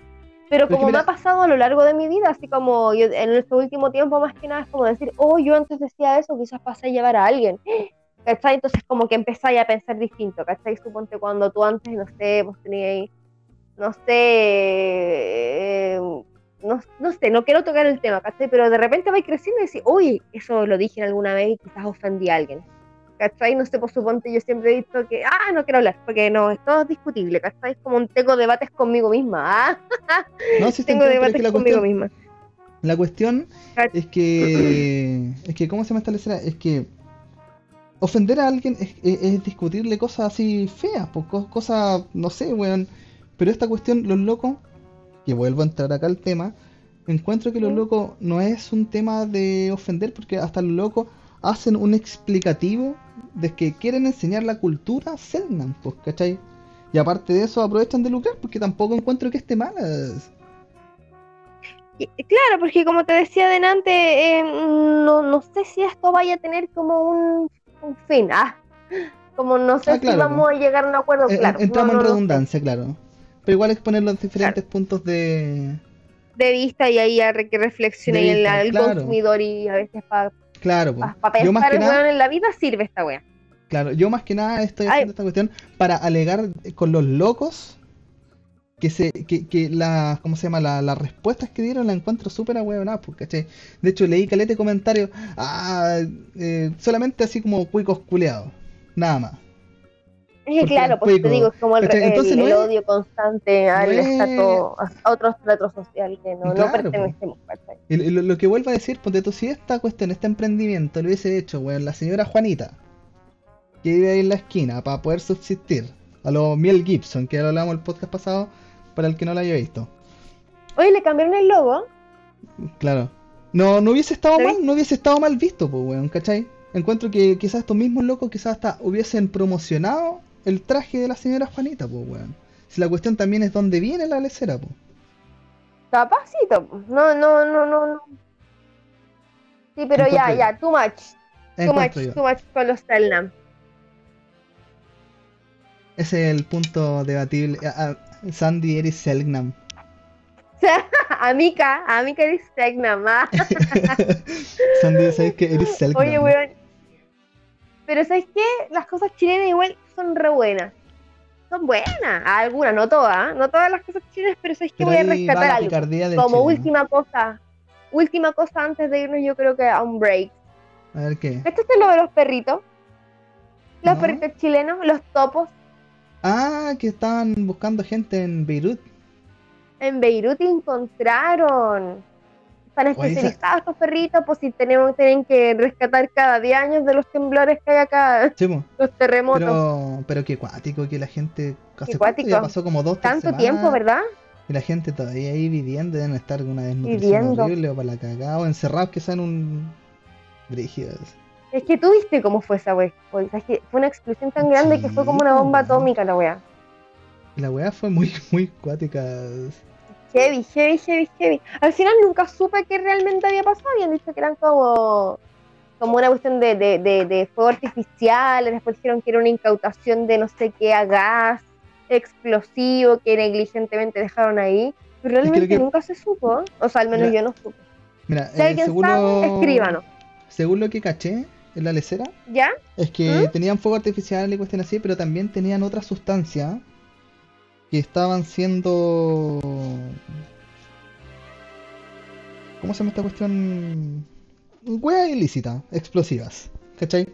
Pero como me ha pasado a lo largo de mi vida, así como yo en este último tiempo más que nada es como decir, oh, yo antes decía eso, quizás pasé a llevar a alguien, ¿cachai? Entonces como que empezáis a pensar distinto, ¿cachai? Suponte cuando tú antes, no sé, vos teníais, no sé, eh, no, no sé, no quiero tocar el tema, ¿cachai? Pero de repente vais creciendo y decís, uy, eso lo dije alguna vez y quizás ofendí a alguien. ¿Cachai? No sé, por suponte, yo siempre he dicho que, ah, no quiero hablar, porque no, esto es discutible, ¿cachai? Es como un, tengo debates conmigo misma, ah, No, te tengo debates conmigo cuestión, misma. La cuestión es que. Es que, ¿cómo se llama esta lecera? Es que. Ofender a alguien es, es- es discutirle cosas así feas, pues, co- cosas, no sé, weón. Pero esta cuestión, los locos, que vuelvo a entrar acá al tema, encuentro que los Mm. locos no es un tema de ofender, porque hasta los locos hacen un explicativo de que quieren enseñar la cultura Selman, pues, ¿cachai? Y aparte de eso aprovechan de lucrar, porque tampoco encuentro que esté mal. Claro, porque como te decía delante, eh, no, no sé si esto vaya a tener como un, un fin, ah, como no sé Ah, si vamos a llegar a un acuerdo, Eh, claro. entramos no, no en redundancia, claro. Pero igual exponer los diferentes puntos de. De vista y ahí a re- que reflexione el, vista, el claro. consumidor y a veces para Claro, pa, yo más pensar que nada, en la vida sirve esta wea. claro, yo más que nada estoy Ay. haciendo esta cuestión para alegar con los locos que se, que, que la, ¿cómo se llama? La- las respuestas que dieron la encuentro súper ahueonadas, ¿cachai? De hecho leí calete comentarios, ah, eh, solamente así como cuicos culeados, nada más. Claro, pues te digo, es como el, el- Entonces el no es- odio constante al no es- a otro estrato social que no, no Claro, pertenecemos. Y lo, lo que vuelvo a decir, ponte tú, si esta cuestión, este emprendimiento lo hubiese hecho, weón, la señora Juanita, que vive ahí en la esquina, para poder subsistir, a lo Miel Gibson, que ya lo hablamos el podcast pasado, para el que no lo haya visto. Oye, le cambiaron el logo, Claro. No, no hubiese estado mal, no hubiese estado mal visto, pues, weón, ¿cachai? Encuentro que quizás estos mismos locos quizás hasta hubiesen promocionado el traje de la señora Juanita, pues, weón. Si la cuestión también es dónde viene la lecera, pues. Capacito. No, no, no, no, no. Sí, pero ya, ya, too much. Too much, yo. too much con los Selnam. Ese es el punto debatible. Ah, ah, Sandy eres Selgnam. Amica, Amica eres Selnam. ah. Sandy, ¿sabes que eres Selgnam? Oye, weón. Pero ¿sabes qué? Las cosas chilenas igual son re buenas. Son buenas. Algunas, no todas. No todas las cosas chilenas, pero ¿sabes qué? Pero Voy a rescatar algo. Como última cosa. Última cosa antes de irnos, yo creo que a un break. A ver qué. ¿Cachaste lo de los perritos? Los No. perritos chilenos, los topos. Ah, que estaban buscando gente en Beirut. En Beirut encontraron. Están especializados estos perritos, pues si tenemos, tienen que rescatar cada 10 años de los temblores que hay acá, Sí, los terremotos. Pero, pero qué cuático que la gente. ¿Hace? Ya pasó como dos Tanto semanas, tiempo, ¿verdad? Y la gente todavía ahí viviendo, deben estar una desnutrición horrible o para la cagada, o encerrados que sean un. Brígidos. Es que tú viste cómo fue esa wea. O sea, es que fue una explosión tan grande que fue como una bomba atómica la wea. La weá fue muy, muy cuática. Heavy, heavy, heavy, heavy. Al final nunca supe qué realmente había pasado. Habían dicho que eran como, como una cuestión de, de, de, de fuego artificial. Después dijeron que era una incautación de no sé qué a gas explosivo que negligentemente dejaron ahí. Pero realmente que- nunca se supo. O sea, al menos Mira, yo no supe. Mira, Si eh, alguien según, sabe, lo, escríbanos. según lo que caché en la lecera, ¿Ya? es que tenían fuego artificial y cuestiones así, pero también tenían otra sustancia que estaban siendo. ¿Cómo se llama esta cuestión? Wea ilícita, explosivas. ¿Cachai?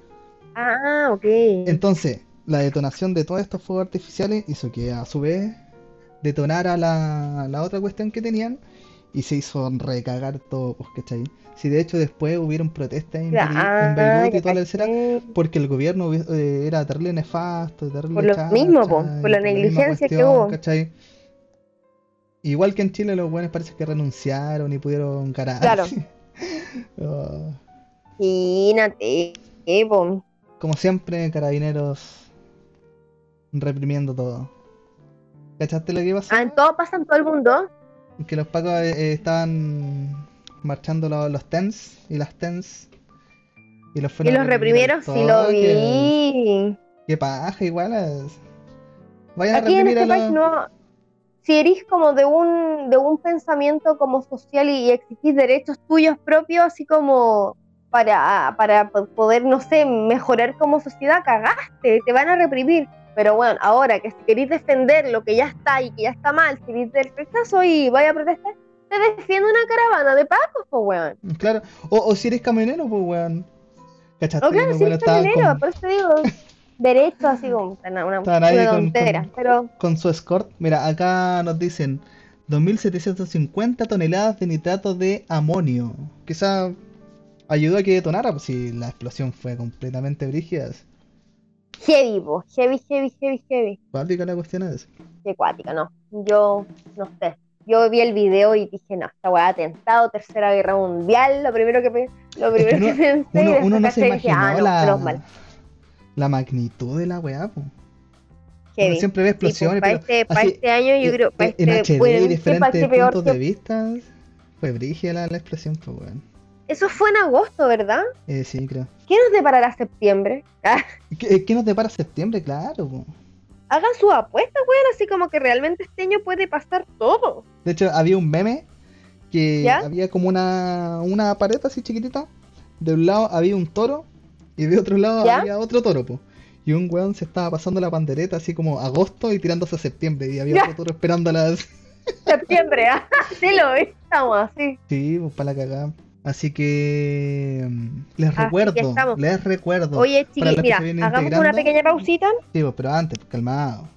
Ah, ok. Entonces, la detonación de todos estos fuegos artificiales hizo que a su vez detonara la, la otra cuestión que tenían y se hizo recagar todo, pues, ¿cachai? Si de hecho después hubieron protestas en, Ah, Beirut y toda la caché. porque el gobierno eh, era terrible nefasto, terrible Por lo chacha, mismo, po, por la negligencia que hubo. ¿cachai? Igual que en Chile los buenos parece que renunciaron y pudieron encarar. Claro. Oh, po. como siempre, carabineros reprimiendo todo. ¿Cachaste lo que pasó? Ah, en todo pasa en todo el mundo. Que los pacos eh, eh, estaban marchando lo- los TENS y las TENS. Y los Y fueron a los reprimieron, sí lo toque. vi. Qué paja, igual. es- Vayan a Aquí en reprimir este a país los. no. Si eres como de un, de un pensamiento como social y, y exigís derechos tuyos propios, así como para, para po- poder, no sé, mejorar como sociedad, cagaste, te van a reprimir. Pero bueno, ahora que si queréis defender lo que ya está y que ya está mal, si queréis del rechazo y vaya a protestar, te defiende una caravana de pacos, pues weón. Claro. O, o si eres camionero, pues weón. ¿Cachaste? O claro, si eres camionero, estaban por eso te digo, derechos así como una, una, una con- tontera. con- Pero con su escort. Mira, acá nos dicen 2.750 toneladas de nitrato de amonio. Quizá ayudó a que detonara, pues si la explosión fue completamente brígida. Heavy, po, heavy, heavy, heavy, heavy. Cuática la cuestión es. Qué cuática, no. Yo, no sé. Yo vi el video y dije, no, esta weá atentado, tercera guerra mundial, lo primero que, lo Es que primero que uno, pensé uno, uno no se y dije, ah, no, la, la magnitud de la weá, po. Uno siempre ve Sí, pues, explosiones, para, pero este, para así, este año yo eh, creo, para eh, en este, HD bueno, diferentes peor puntos de vista. Fue brígida la, la explosión, pues weón. Eso fue en agosto, ¿verdad? Eh, sí, creo. ¿Qué nos deparará septiembre? Ah, ¿Qué, qué nos depara septiembre? Claro, po. hagan sus apuestas, weón, así como que realmente este año puede pasar todo. De hecho, había un meme que ¿Ya? había como una, una pared así chiquitita. De un lado había un toro y de otro lado ¿Ya? había otro toro, po. Y un weón se estaba pasando la pandereta así como agosto y tirándose a septiembre. Y había ¿Ya? otro toro esperando a las. Septiembre, ah, sí lo vi, estamos así. Sí, pues para la cagada. Así que. mm, Les Así recuerdo, les recuerdo. Oye, Para chiqui, los que mira, se vienen hagamos una pequeña pausita. Sí, pues, pero antes, pues, calmado.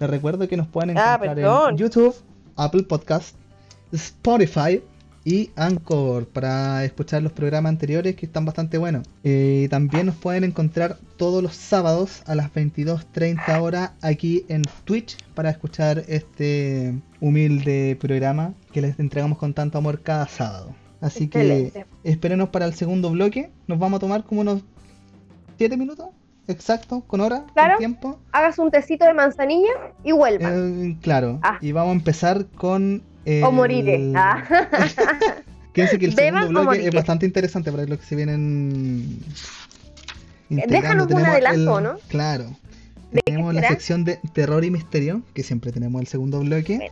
Les recuerdo que nos pueden Ah, encontrar en YouTube, Apple Podcast, Spotify y Anchor para escuchar los programas anteriores que están bastante buenos. Eh, también nos pueden encontrar todos los sábados a las 22.30 horas aquí en Twitch para escuchar este humilde programa que les entregamos con tanto amor cada sábado. Así que espérenos para el segundo bloque. Nos vamos a tomar como unos 7 minutos, exacto, con hora, Claro. con tiempo. Hagas un tecito de manzanilla y vuelva. Eh, claro, Ah. y vamos a empezar con. el- O moriré. Ah. Que el Beban segundo bloque es bastante interesante para los que se vienen. Déjanos un adelanto, el- ¿no? Claro. ¿De qué Tenemos la sección de terror y misterio, que siempre tenemos el segundo bloque.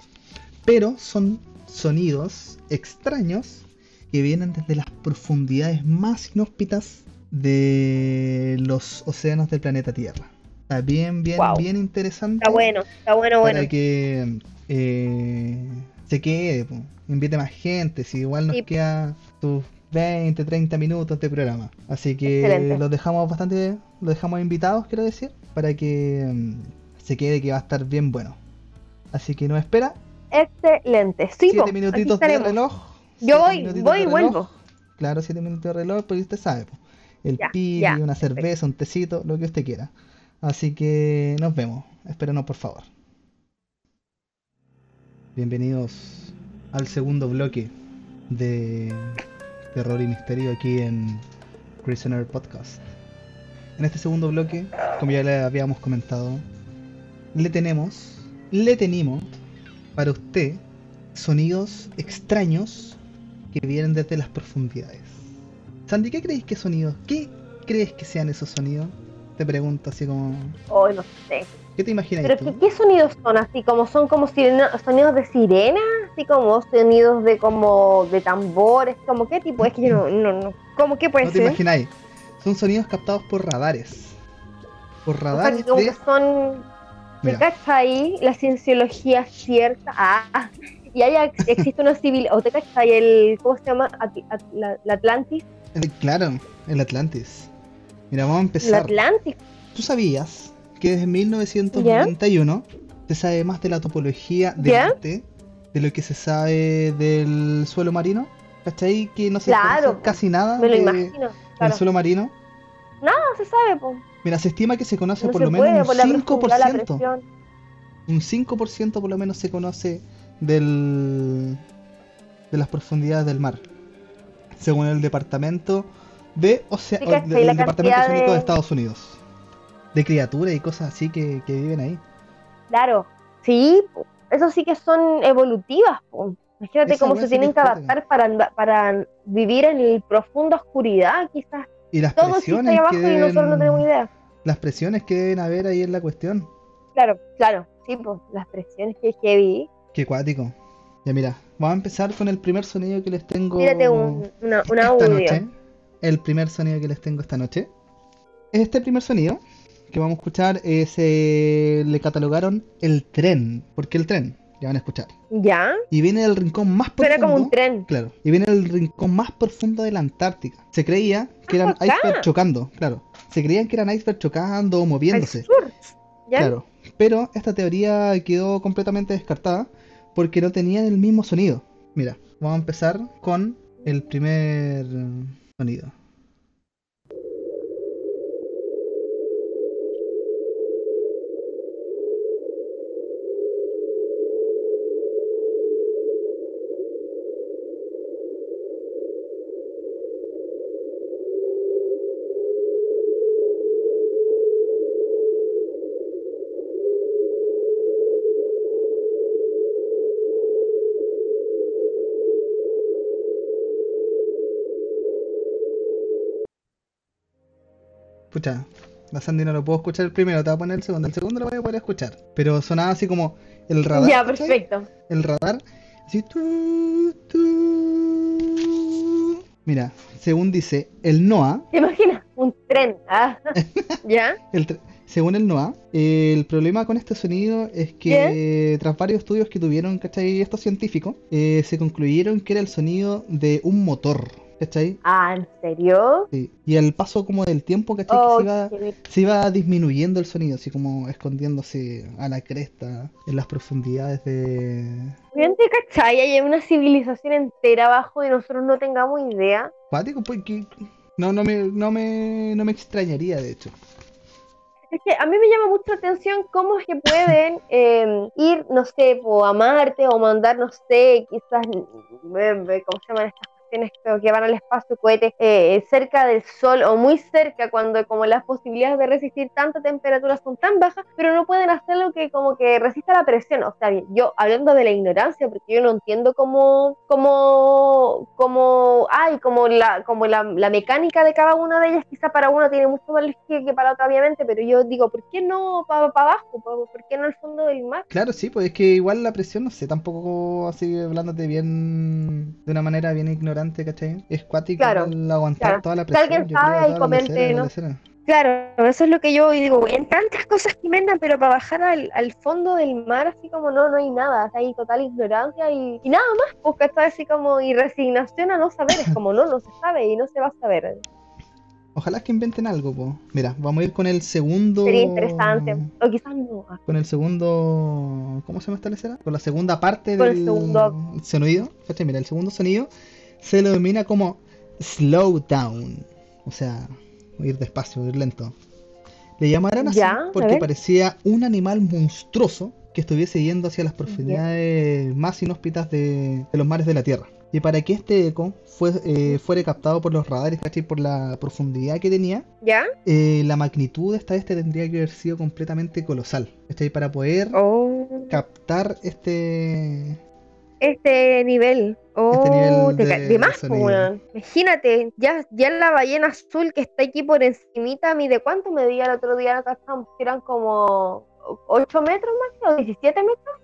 Pero son sonidos extraños que vienen desde las profundidades más inhóspitas de los océanos del planeta Tierra. Está bien, bien, Wow. bien interesante Está bueno, está bueno, para bueno. que eh, se quede, po, invite más gente, si igual nos Sí. queda tus 20, 30 minutos de programa. Así que Excelente. los dejamos bastante, los dejamos invitados, quiero decir, para que mm, se quede que va a estar bien bueno. Así que no espera, Excelente. Sí, siete minutitos de reloj. Yo siete voy, voy y vuelvo. Claro, 7 minutos de reloj, porque usted sabe, po. el Ya, pili, ya, una perfecto. cerveza, un tecito, lo que usted quiera. Así que nos vemos, espérenos por favor. Bienvenidos al segundo bloque de Terror y Misterio aquí en Prisoner Podcast. En este segundo bloque, como ya le habíamos comentado, le tenemos, le tenemos para usted sonidos extraños que vienen desde las profundidades. Sandy, ¿qué creéis que sonidos? ¿Qué crees que sean esos sonidos? Te pregunto así como... Oh, no sé. ¿Qué te imaginas Pero tú? ¿qué, qué sonidos son? Así como son como sirena- sonidos de sirena, así como sonidos de como de tambores, como qué tipo, es que yo no, no, no. ¿Cómo qué puede No te ser? imagináis. Son sonidos captados por radares. Por O sea, radares que como de... que son, ¿se Mira, cacha ahí la cienciología cierta? Ah, y ahí ex- existe una civil, o te cacha ahí el, ¿cómo se llama? At- la, la Atlantis, eh, claro, el Atlantis. Mira, vamos a la empezar. Atlantis, ¿Tú sabías que desde 1991 se sabe más de la topología del ¿Ya? arte de lo que se sabe del suelo marino? ¿Cachai? Que no se Claro, conoce casi nada me lo de- imagino. del suelo marino. No se sabe, po. Mira, se estima que se conoce no por se lo puede menos por la un la 5%. presión. Un 5% por lo menos se conoce del de las profundidades del mar. Según el departamento de Ocea- Sí, departamento oceánico de... de- Estados Unidos. De criaturas y cosas así que, que viven ahí. Claro, sí, eso sí que son evolutivas. po. Imagínate Esa cómo se tienen que es adaptar para, para vivir en el profunda oscuridad, quizás. Y las Todo presiones abajo que y nosotros no deben- tenemos idea. las presiones que deben haber ahí en la cuestión. Claro, claro, sí, pues las presiones que heavy. Qué cuático. Ya mira, vamos a empezar con el primer sonido que les tengo Tírate un, una, un esta audio. noche. El primer sonido que les tengo esta noche. Este primer sonido que vamos a escuchar eh, se le catalogaron el tren. ¿Por qué el tren? Ya van a escuchar. ¿Ya? Y viene del rincón más profundo. Suena como un tren. Claro. Y viene del rincón más profundo de la Antártica. Se creía que eran bacán. icebergs chocando, claro. Se creían que eran icebergs chocando o moviéndose. ¿Ya? Claro. Pero esta teoría quedó completamente descartada porque no tenía el mismo sonido. Mira, vamos a empezar con el primer sonido. Escucha, la Sandy no lo puedo escuchar el primero, te voy a poner el segundo. El segundo lo voy a poder escuchar. Pero sonaba así como el radar. Ya, perfecto. El radar. Así. tu, tu. Mira, según dice el NOAA, ¿Te imaginas? Un tren. Ah. ¿Ya? el según el NOAA, eh, el problema con este sonido es que tras varios estudios que tuvieron, ¿cachai? Estos científicos, eh, se concluyeron que era el sonido de un motor, ¿cachai? Ah, ¿en serio? Sí. Y al paso como del tiempo, ¿cachai? Oh, que se iba, qué- se iba disminuyendo el sonido, así como escondiéndose a la cresta en las profundidades de... Gente, ¿cachai? Hay una civilización entera abajo y nosotros no tengamos idea. Cuático, pues que no, no me, no me, no me extrañaría de hecho. Es que a mí me llama mucho la atención cómo es que pueden eh, ir, no sé, o a Marte o mandar, no sé, quizás, eh, ¿cómo se llaman estas cuestiones que- que van al espacio cohete eh, cerca del Sol o muy cerca cuando como las posibilidades de resistir tanta temperatura son tan bajas, pero no pueden hacerlo que como que resista la presión. O sea, bien, yo hablando de la ignorancia, porque yo no entiendo cómo, cómo, cómo, ay, como la, como la, la mecánica de cada una de ellas, quizá para uno tiene mucho más lógica que para otra, obviamente, pero yo digo, ¿por qué no para abajo? ¿Por, por qué no al fondo del mar? Claro, sí, pues es que igual la presión, no sé, tampoco así hablándote bien, de una manera bien ignorante, ¿cachai? Es cuático Claro, el aguantar claro. toda la Si presión. alguien yo sabe, la comente, ¿no? Claro, eso es lo que yo digo, en tantas cosas que inventan, pero para bajar al, al fondo del mar, así como no, no hay nada, hay total ignorancia y, y nada más, porque está así como y resignación a no saber, es como no, no se sabe y no se va a saber. Ojalá que inventen algo, pues. Mira, vamos a ir con el segundo. Sería interesante, o quizás no. Con el segundo. ¿Cómo se llama esta lesera? Con la segunda parte Con el del segundo. sonido. ¿cachai? Mira, el segundo sonido se lo denomina como slow down. O sea, ir despacio, ir lento. Le llamaron así Ya, porque parecía un animal monstruoso que estuviese yendo hacia las profundidades más inhóspitas de, de los mares de la Tierra. Y para que este eco fue, eh, fuera captado por los radares, ¿cachai? Por la profundidad que tenía, ¿Ya? eh, la magnitud de esta este tendría que haber sido completamente colosal. ¿cachai? Para poder Oh, captar este. Este nivel. Oh, nivel te de de más, weón. Imagínate, ya, ya la ballena azul que está aquí por encimita, mide cuánto medía el otro día, acá eran como 8 metros más o 17 metros.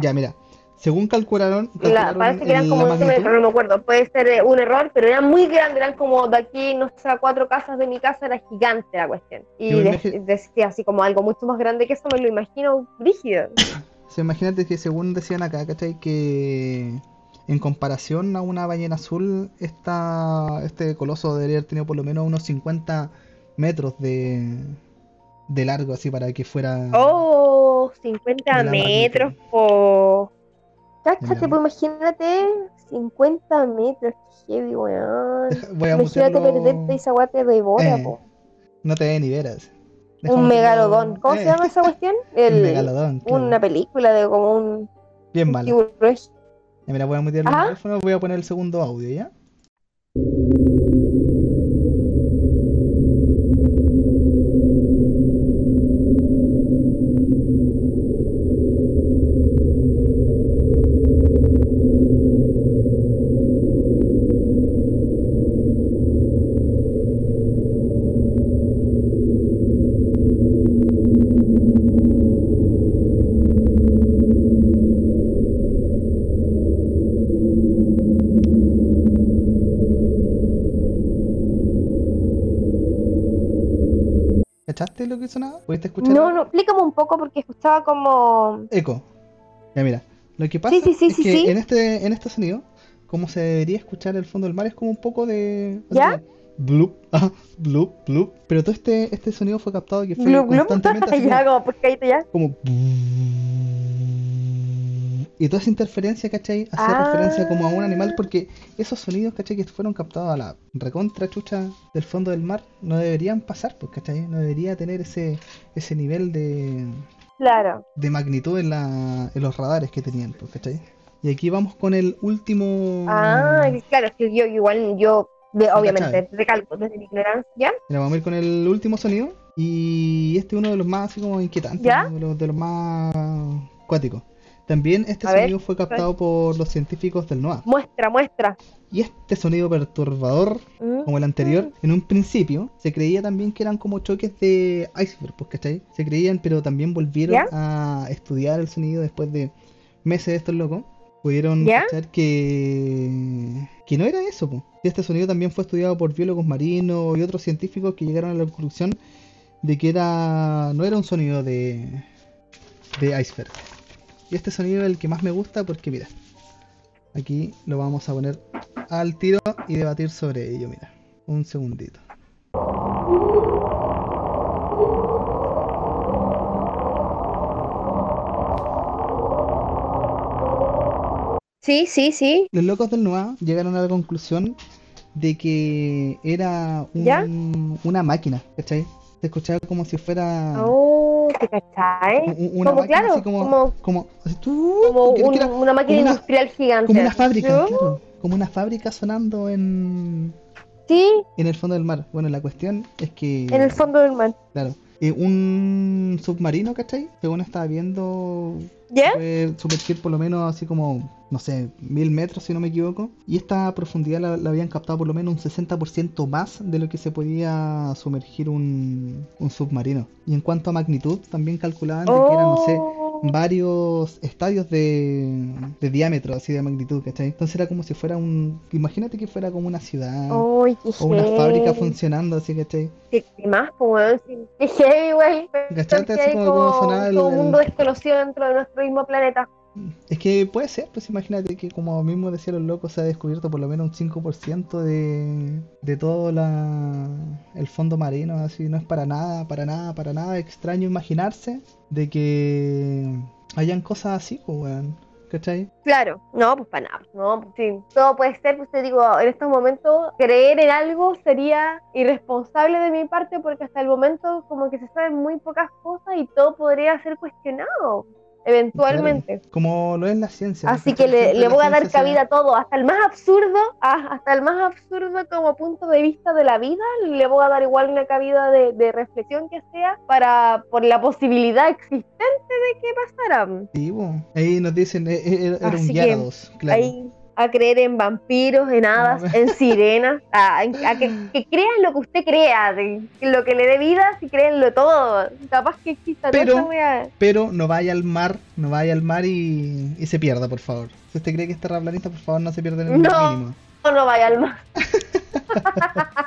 Ya, mira. Según calcularon, La- calcularon parece que eran como la 8 metros, magnitud. no me acuerdo, puede ser eh, un error, pero eran muy grandes, eran como de aquí, no sé, a cuatro casas de mi casa, era gigante la cuestión. Y de- decía así como algo mucho más grande que eso, me lo imagino rígido. Sea, imagínate que según decían acá, ¿cachai? Que en comparación a una ballena azul, esta, este coloso debería haber tenido por lo menos unos 50 metros de, de largo, así para que fuera. Oh, 50 De la metros. De Cáchate, pues imagínate 50 metros, qué heavy, weón. Voy a Imagínate perderte esa guate de devora, Eh, po. No te ve ni veras. Un megalodón. ¿Cómo se eh, llama esa cuestión? Un El, megalodón. claro. una película de como un, Bien un malo. mira, voy a mutear el Ajá. micrófono, voy a poner el segundo audio, ¿ya? ¿Cachaste lo que sonaba? ¿Pudiste escuchar? No, no, explícame un poco porque escuchaba como. Eco. Ya mira, lo que pasa Sí, sí, sí, es que en este en este sonido, como se debería escuchar el fondo del mar, es como un poco de ¿Ya? Bloop, ah, bloop, bloop. Pero todo este este sonido fue captado que fue glup. constantemente así ya, como, ya. como y toda esa interferencia, ¿cachai? Hace Ah. referencia como a un animal porque esos sonidos, ¿cachai? Que fueron captados a la recontra chucha del fondo del mar no deberían pasar, pues, ¿cachai? No debería tener ese ese nivel de Claro. de magnitud en, la, en los radares que tenían, pues, ¿cachai? Y aquí vamos con el último. Ah, claro, es que yo igual, yo, de- obviamente, recalco desde mi ignorancia. Mira, vamos a ir con el último sonido. Y este es uno de los más así como inquietantes, ¿Ya? ¿no? de, los, de los más cuáticos. También este A ver, sonido fue captado por los científicos del NOAA. Muestra, muestra. Y este sonido perturbador, Mm. como el anterior, en un principio se creía también que eran como choques de iceberg, pues, ¿cachai? Se creían, pero también volvieron ¿Ya? a estudiar el sonido después de meses de estos locos. Pudieron ¿Ya? cachar que, que no era eso, pues. Y Este sonido también fue estudiado por biólogos marinos y otros científicos que llegaron a la conclusión de que era no era un sonido de, de iceberg. Y este sonido es el que más me gusta porque, mira, aquí lo vamos a poner al tiro y debatir sobre ello, mira. Un segundito. Sí, sí, sí. Los locos del NOAA llegaron a la conclusión de que era una máquina, ¿cachai? Se escuchaba como si fuera Oh, ¿te cachai? una como, claro, así como, como- como, tú- Como que- un- que era una máquina una- industrial gigante. como una fábrica, claro, como una fábrica sonando en, Sí, en el fondo del mar. Bueno, la cuestión es que, en el fondo del mar. claro, eh, un submarino, ¿cachai? Según estaba viendo, sumergir por lo menos así como, no sé, mil metros si no me equivoco. Y esta profundidad la, la habían captado por lo menos un 60% más de lo que se podía sumergir un, un submarino. Y en cuanto a magnitud, también calculaban de que eran, no sé, Oh, varios estadios de, de diámetro, así de magnitud, ¿cachai? Entonces era como si fuera un... Imagínate que fuera como una ciudad o una fábrica funcionando, así, ¿cachai? Qué qué más, pues. Qué heavy, güey. ¿Cachaste Que así como, como sonaba el, mundo desconocido dentro de nuestro mismo planeta. Es que puede ser, pues imagínate que como mismo decían los locos, se ha descubierto por lo menos un 5% de, de todo la, el fondo marino, así no es para nada, para nada, para nada extraño imaginarse de que hayan cosas así, pues weón, ¿cachai? Claro, no, pues para nada, no, pues, sí, todo puede ser, pues te digo, en estos momentos creer en algo sería irresponsable de mi parte porque hasta el momento como que se saben muy pocas cosas y todo podría ser cuestionado eventualmente. Como lo es la ciencia. Así que le, le voy a dar cabida a todo, hasta el más absurdo, ah, hasta el más absurdo como punto de vista de la vida, le voy a dar igual una cabida de, de reflexión que sea para por la posibilidad existente de que pasara. Sí, bo. Ahí nos dicen, eh, eh, era, era un que claro. Ahí a creer en vampiros, en hadas, en sirenas, a, a que, que crean lo que usted crea, de, lo que le dé vida, si créenlo todo. Capaz que exista Pero- esa wea. Pero no vaya al mar, no vaya al mar y, y se pierda, por favor. Si usted cree que es terraplanista, por favor, no se pierda en el No. mínimo. No, no vaya al mar.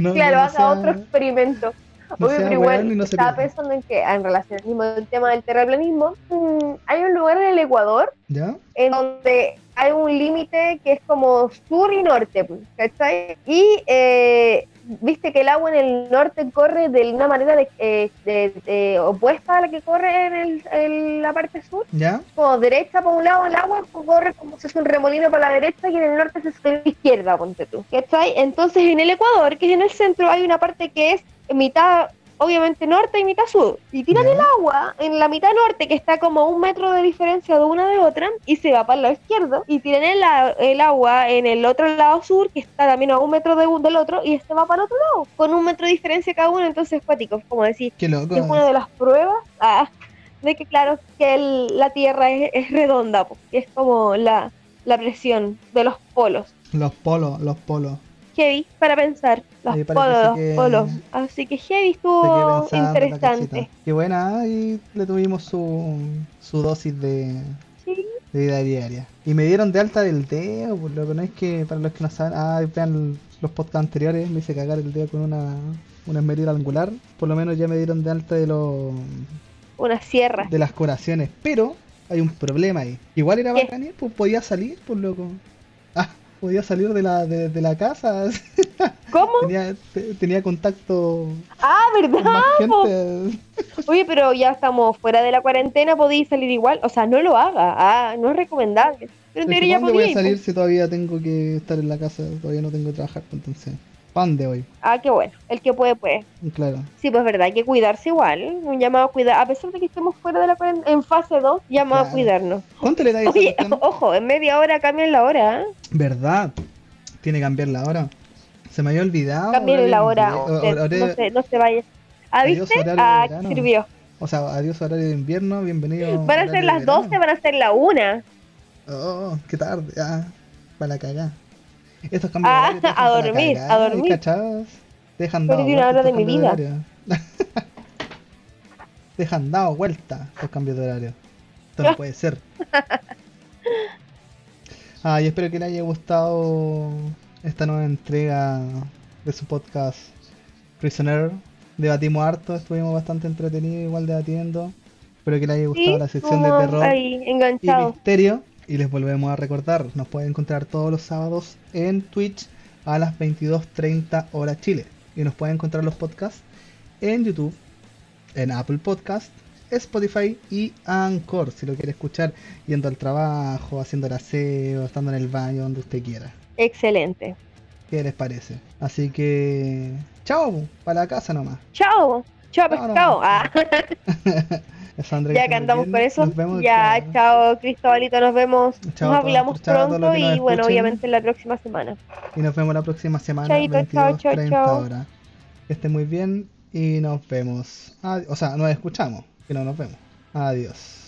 No, claro, no haga sea- otro experimento. no sea pero igual no estaba pensando en que en relación al tema del terraplanismo, mm, hay un lugar en el Ecuador ¿Ya? en donde hay un límite que es como sur y norte, pues, ¿cachai? Y eh, viste que el agua en el norte corre de una manera de- eh, de- de- opuesta a la que corre en, el- en la parte sur, ¿Ya? como derecha por un lado el agua corre como si es un remolino para la derecha y en el norte se a la izquierda, ponte tú, ¿cachai? Entonces en el Ecuador, que es en el centro, hay una parte que es mitad obviamente norte y mitad sur, y tiran el agua en la mitad norte, que está como un metro de diferencia de una de otra, y se va para el lado izquierdo, y tiran el, el agua en el otro lado sur, que está también a un metro de un del otro, y este va para el otro lado, con un metro de diferencia cada uno, entonces es cuático, como decir, que es una de las pruebas ah, de que claro, que el- la Tierra es, es redonda, po, que es como la, la presión de los polos. Los polos, los polos. Heavy para pensar, los que polos, polos. Así que heavy estuvo pensando interesante. Qué buena, y le tuvimos su, su dosis de, Sí. de vida diaria. Y me dieron de alta del dedo, por lo que no es que, para los que no saben, ah, vean los podcasts anteriores, me hice cagar el dedo con una, una esmeril angular. Por lo menos ya me dieron de alta de los Una sierra. de las curaciones, pero hay un problema ahí. Igual era ¿Qué? bacán pues podía salir, pues loco. Podía salir de la, de, de la casa, ¿Cómo? tenía, te- tenía contacto Ah, con ¿verdad? gente. Oye, pero ya estamos fuera de la cuarentena, podéis salir igual. O sea, no lo haga. Ah, no es recomendable. Pero en Es que teoría ¿pa' dónde voy a podía. salir si todavía tengo que estar en la casa? Todavía no tengo que trabajar, pues, entonces. ¿Pa' dónde voy? Ah, qué bueno. El que puede, puede. Claro. Sí, pues verdad, hay que cuidarse igual. Un llamado a cuidar. A pesar de que estemos fuera de la en fase 2, llamado a cuidarnos. ¿Cuánto le dais Oye, ojo, en media hora cambian la hora. ¿eh? ¿Verdad? Tiene que cambiar la hora. Se me había olvidado. Cambien la hora. usted, horario- no, se, no se vaya. ¿Ah, viste? de Ah, sirvió. O sea, adiós horario de invierno, bienvenido. Van a ser de las verano. 12, van a ser la 1. Oh, qué tarde. Ah, para cagar. Estos cambios Ah, de horario a dormir, cagar, a dormir. ¿cachados? Dejan Perdí dado una vuelta hora de mi cambios vida. horario. Dejan dado vuelta los cambios de horario. Esto no puede ser. Ah, y espero que le haya gustado esta nueva entrega de su podcast Prisoner. Debatimos harto, estuvimos bastante entretenidos igual debatiendo. Espero que le haya gustado Sí, la sección de terror ahí, y misterio. Y les volvemos a recordar, nos pueden encontrar todos los sábados en Twitch a las 22.30 horas Chile. Y nos pueden encontrar los podcasts en YouTube, en Apple Podcast, Spotify y Anchor, si lo quiere escuchar yendo al trabajo, haciendo el aseo, estando en el baño, donde usted quiera. Excelente. ¿Qué les parece? Así que Chao, para la casa nomás. Chao. Chao, pescado. Ah, Sandra, ya que andamos con eso. Nos vemos, Ya, chao. chao, Cristobalito. Nos vemos. Chao nos hablamos chao pronto y bueno, obviamente la próxima semana. Y nos vemos la próxima semana, Chaito, 22, chao, chao, 30 chao. horas. Que estén muy bien y nos vemos. O sea, nos escuchamos, que no nos vemos. Adiós.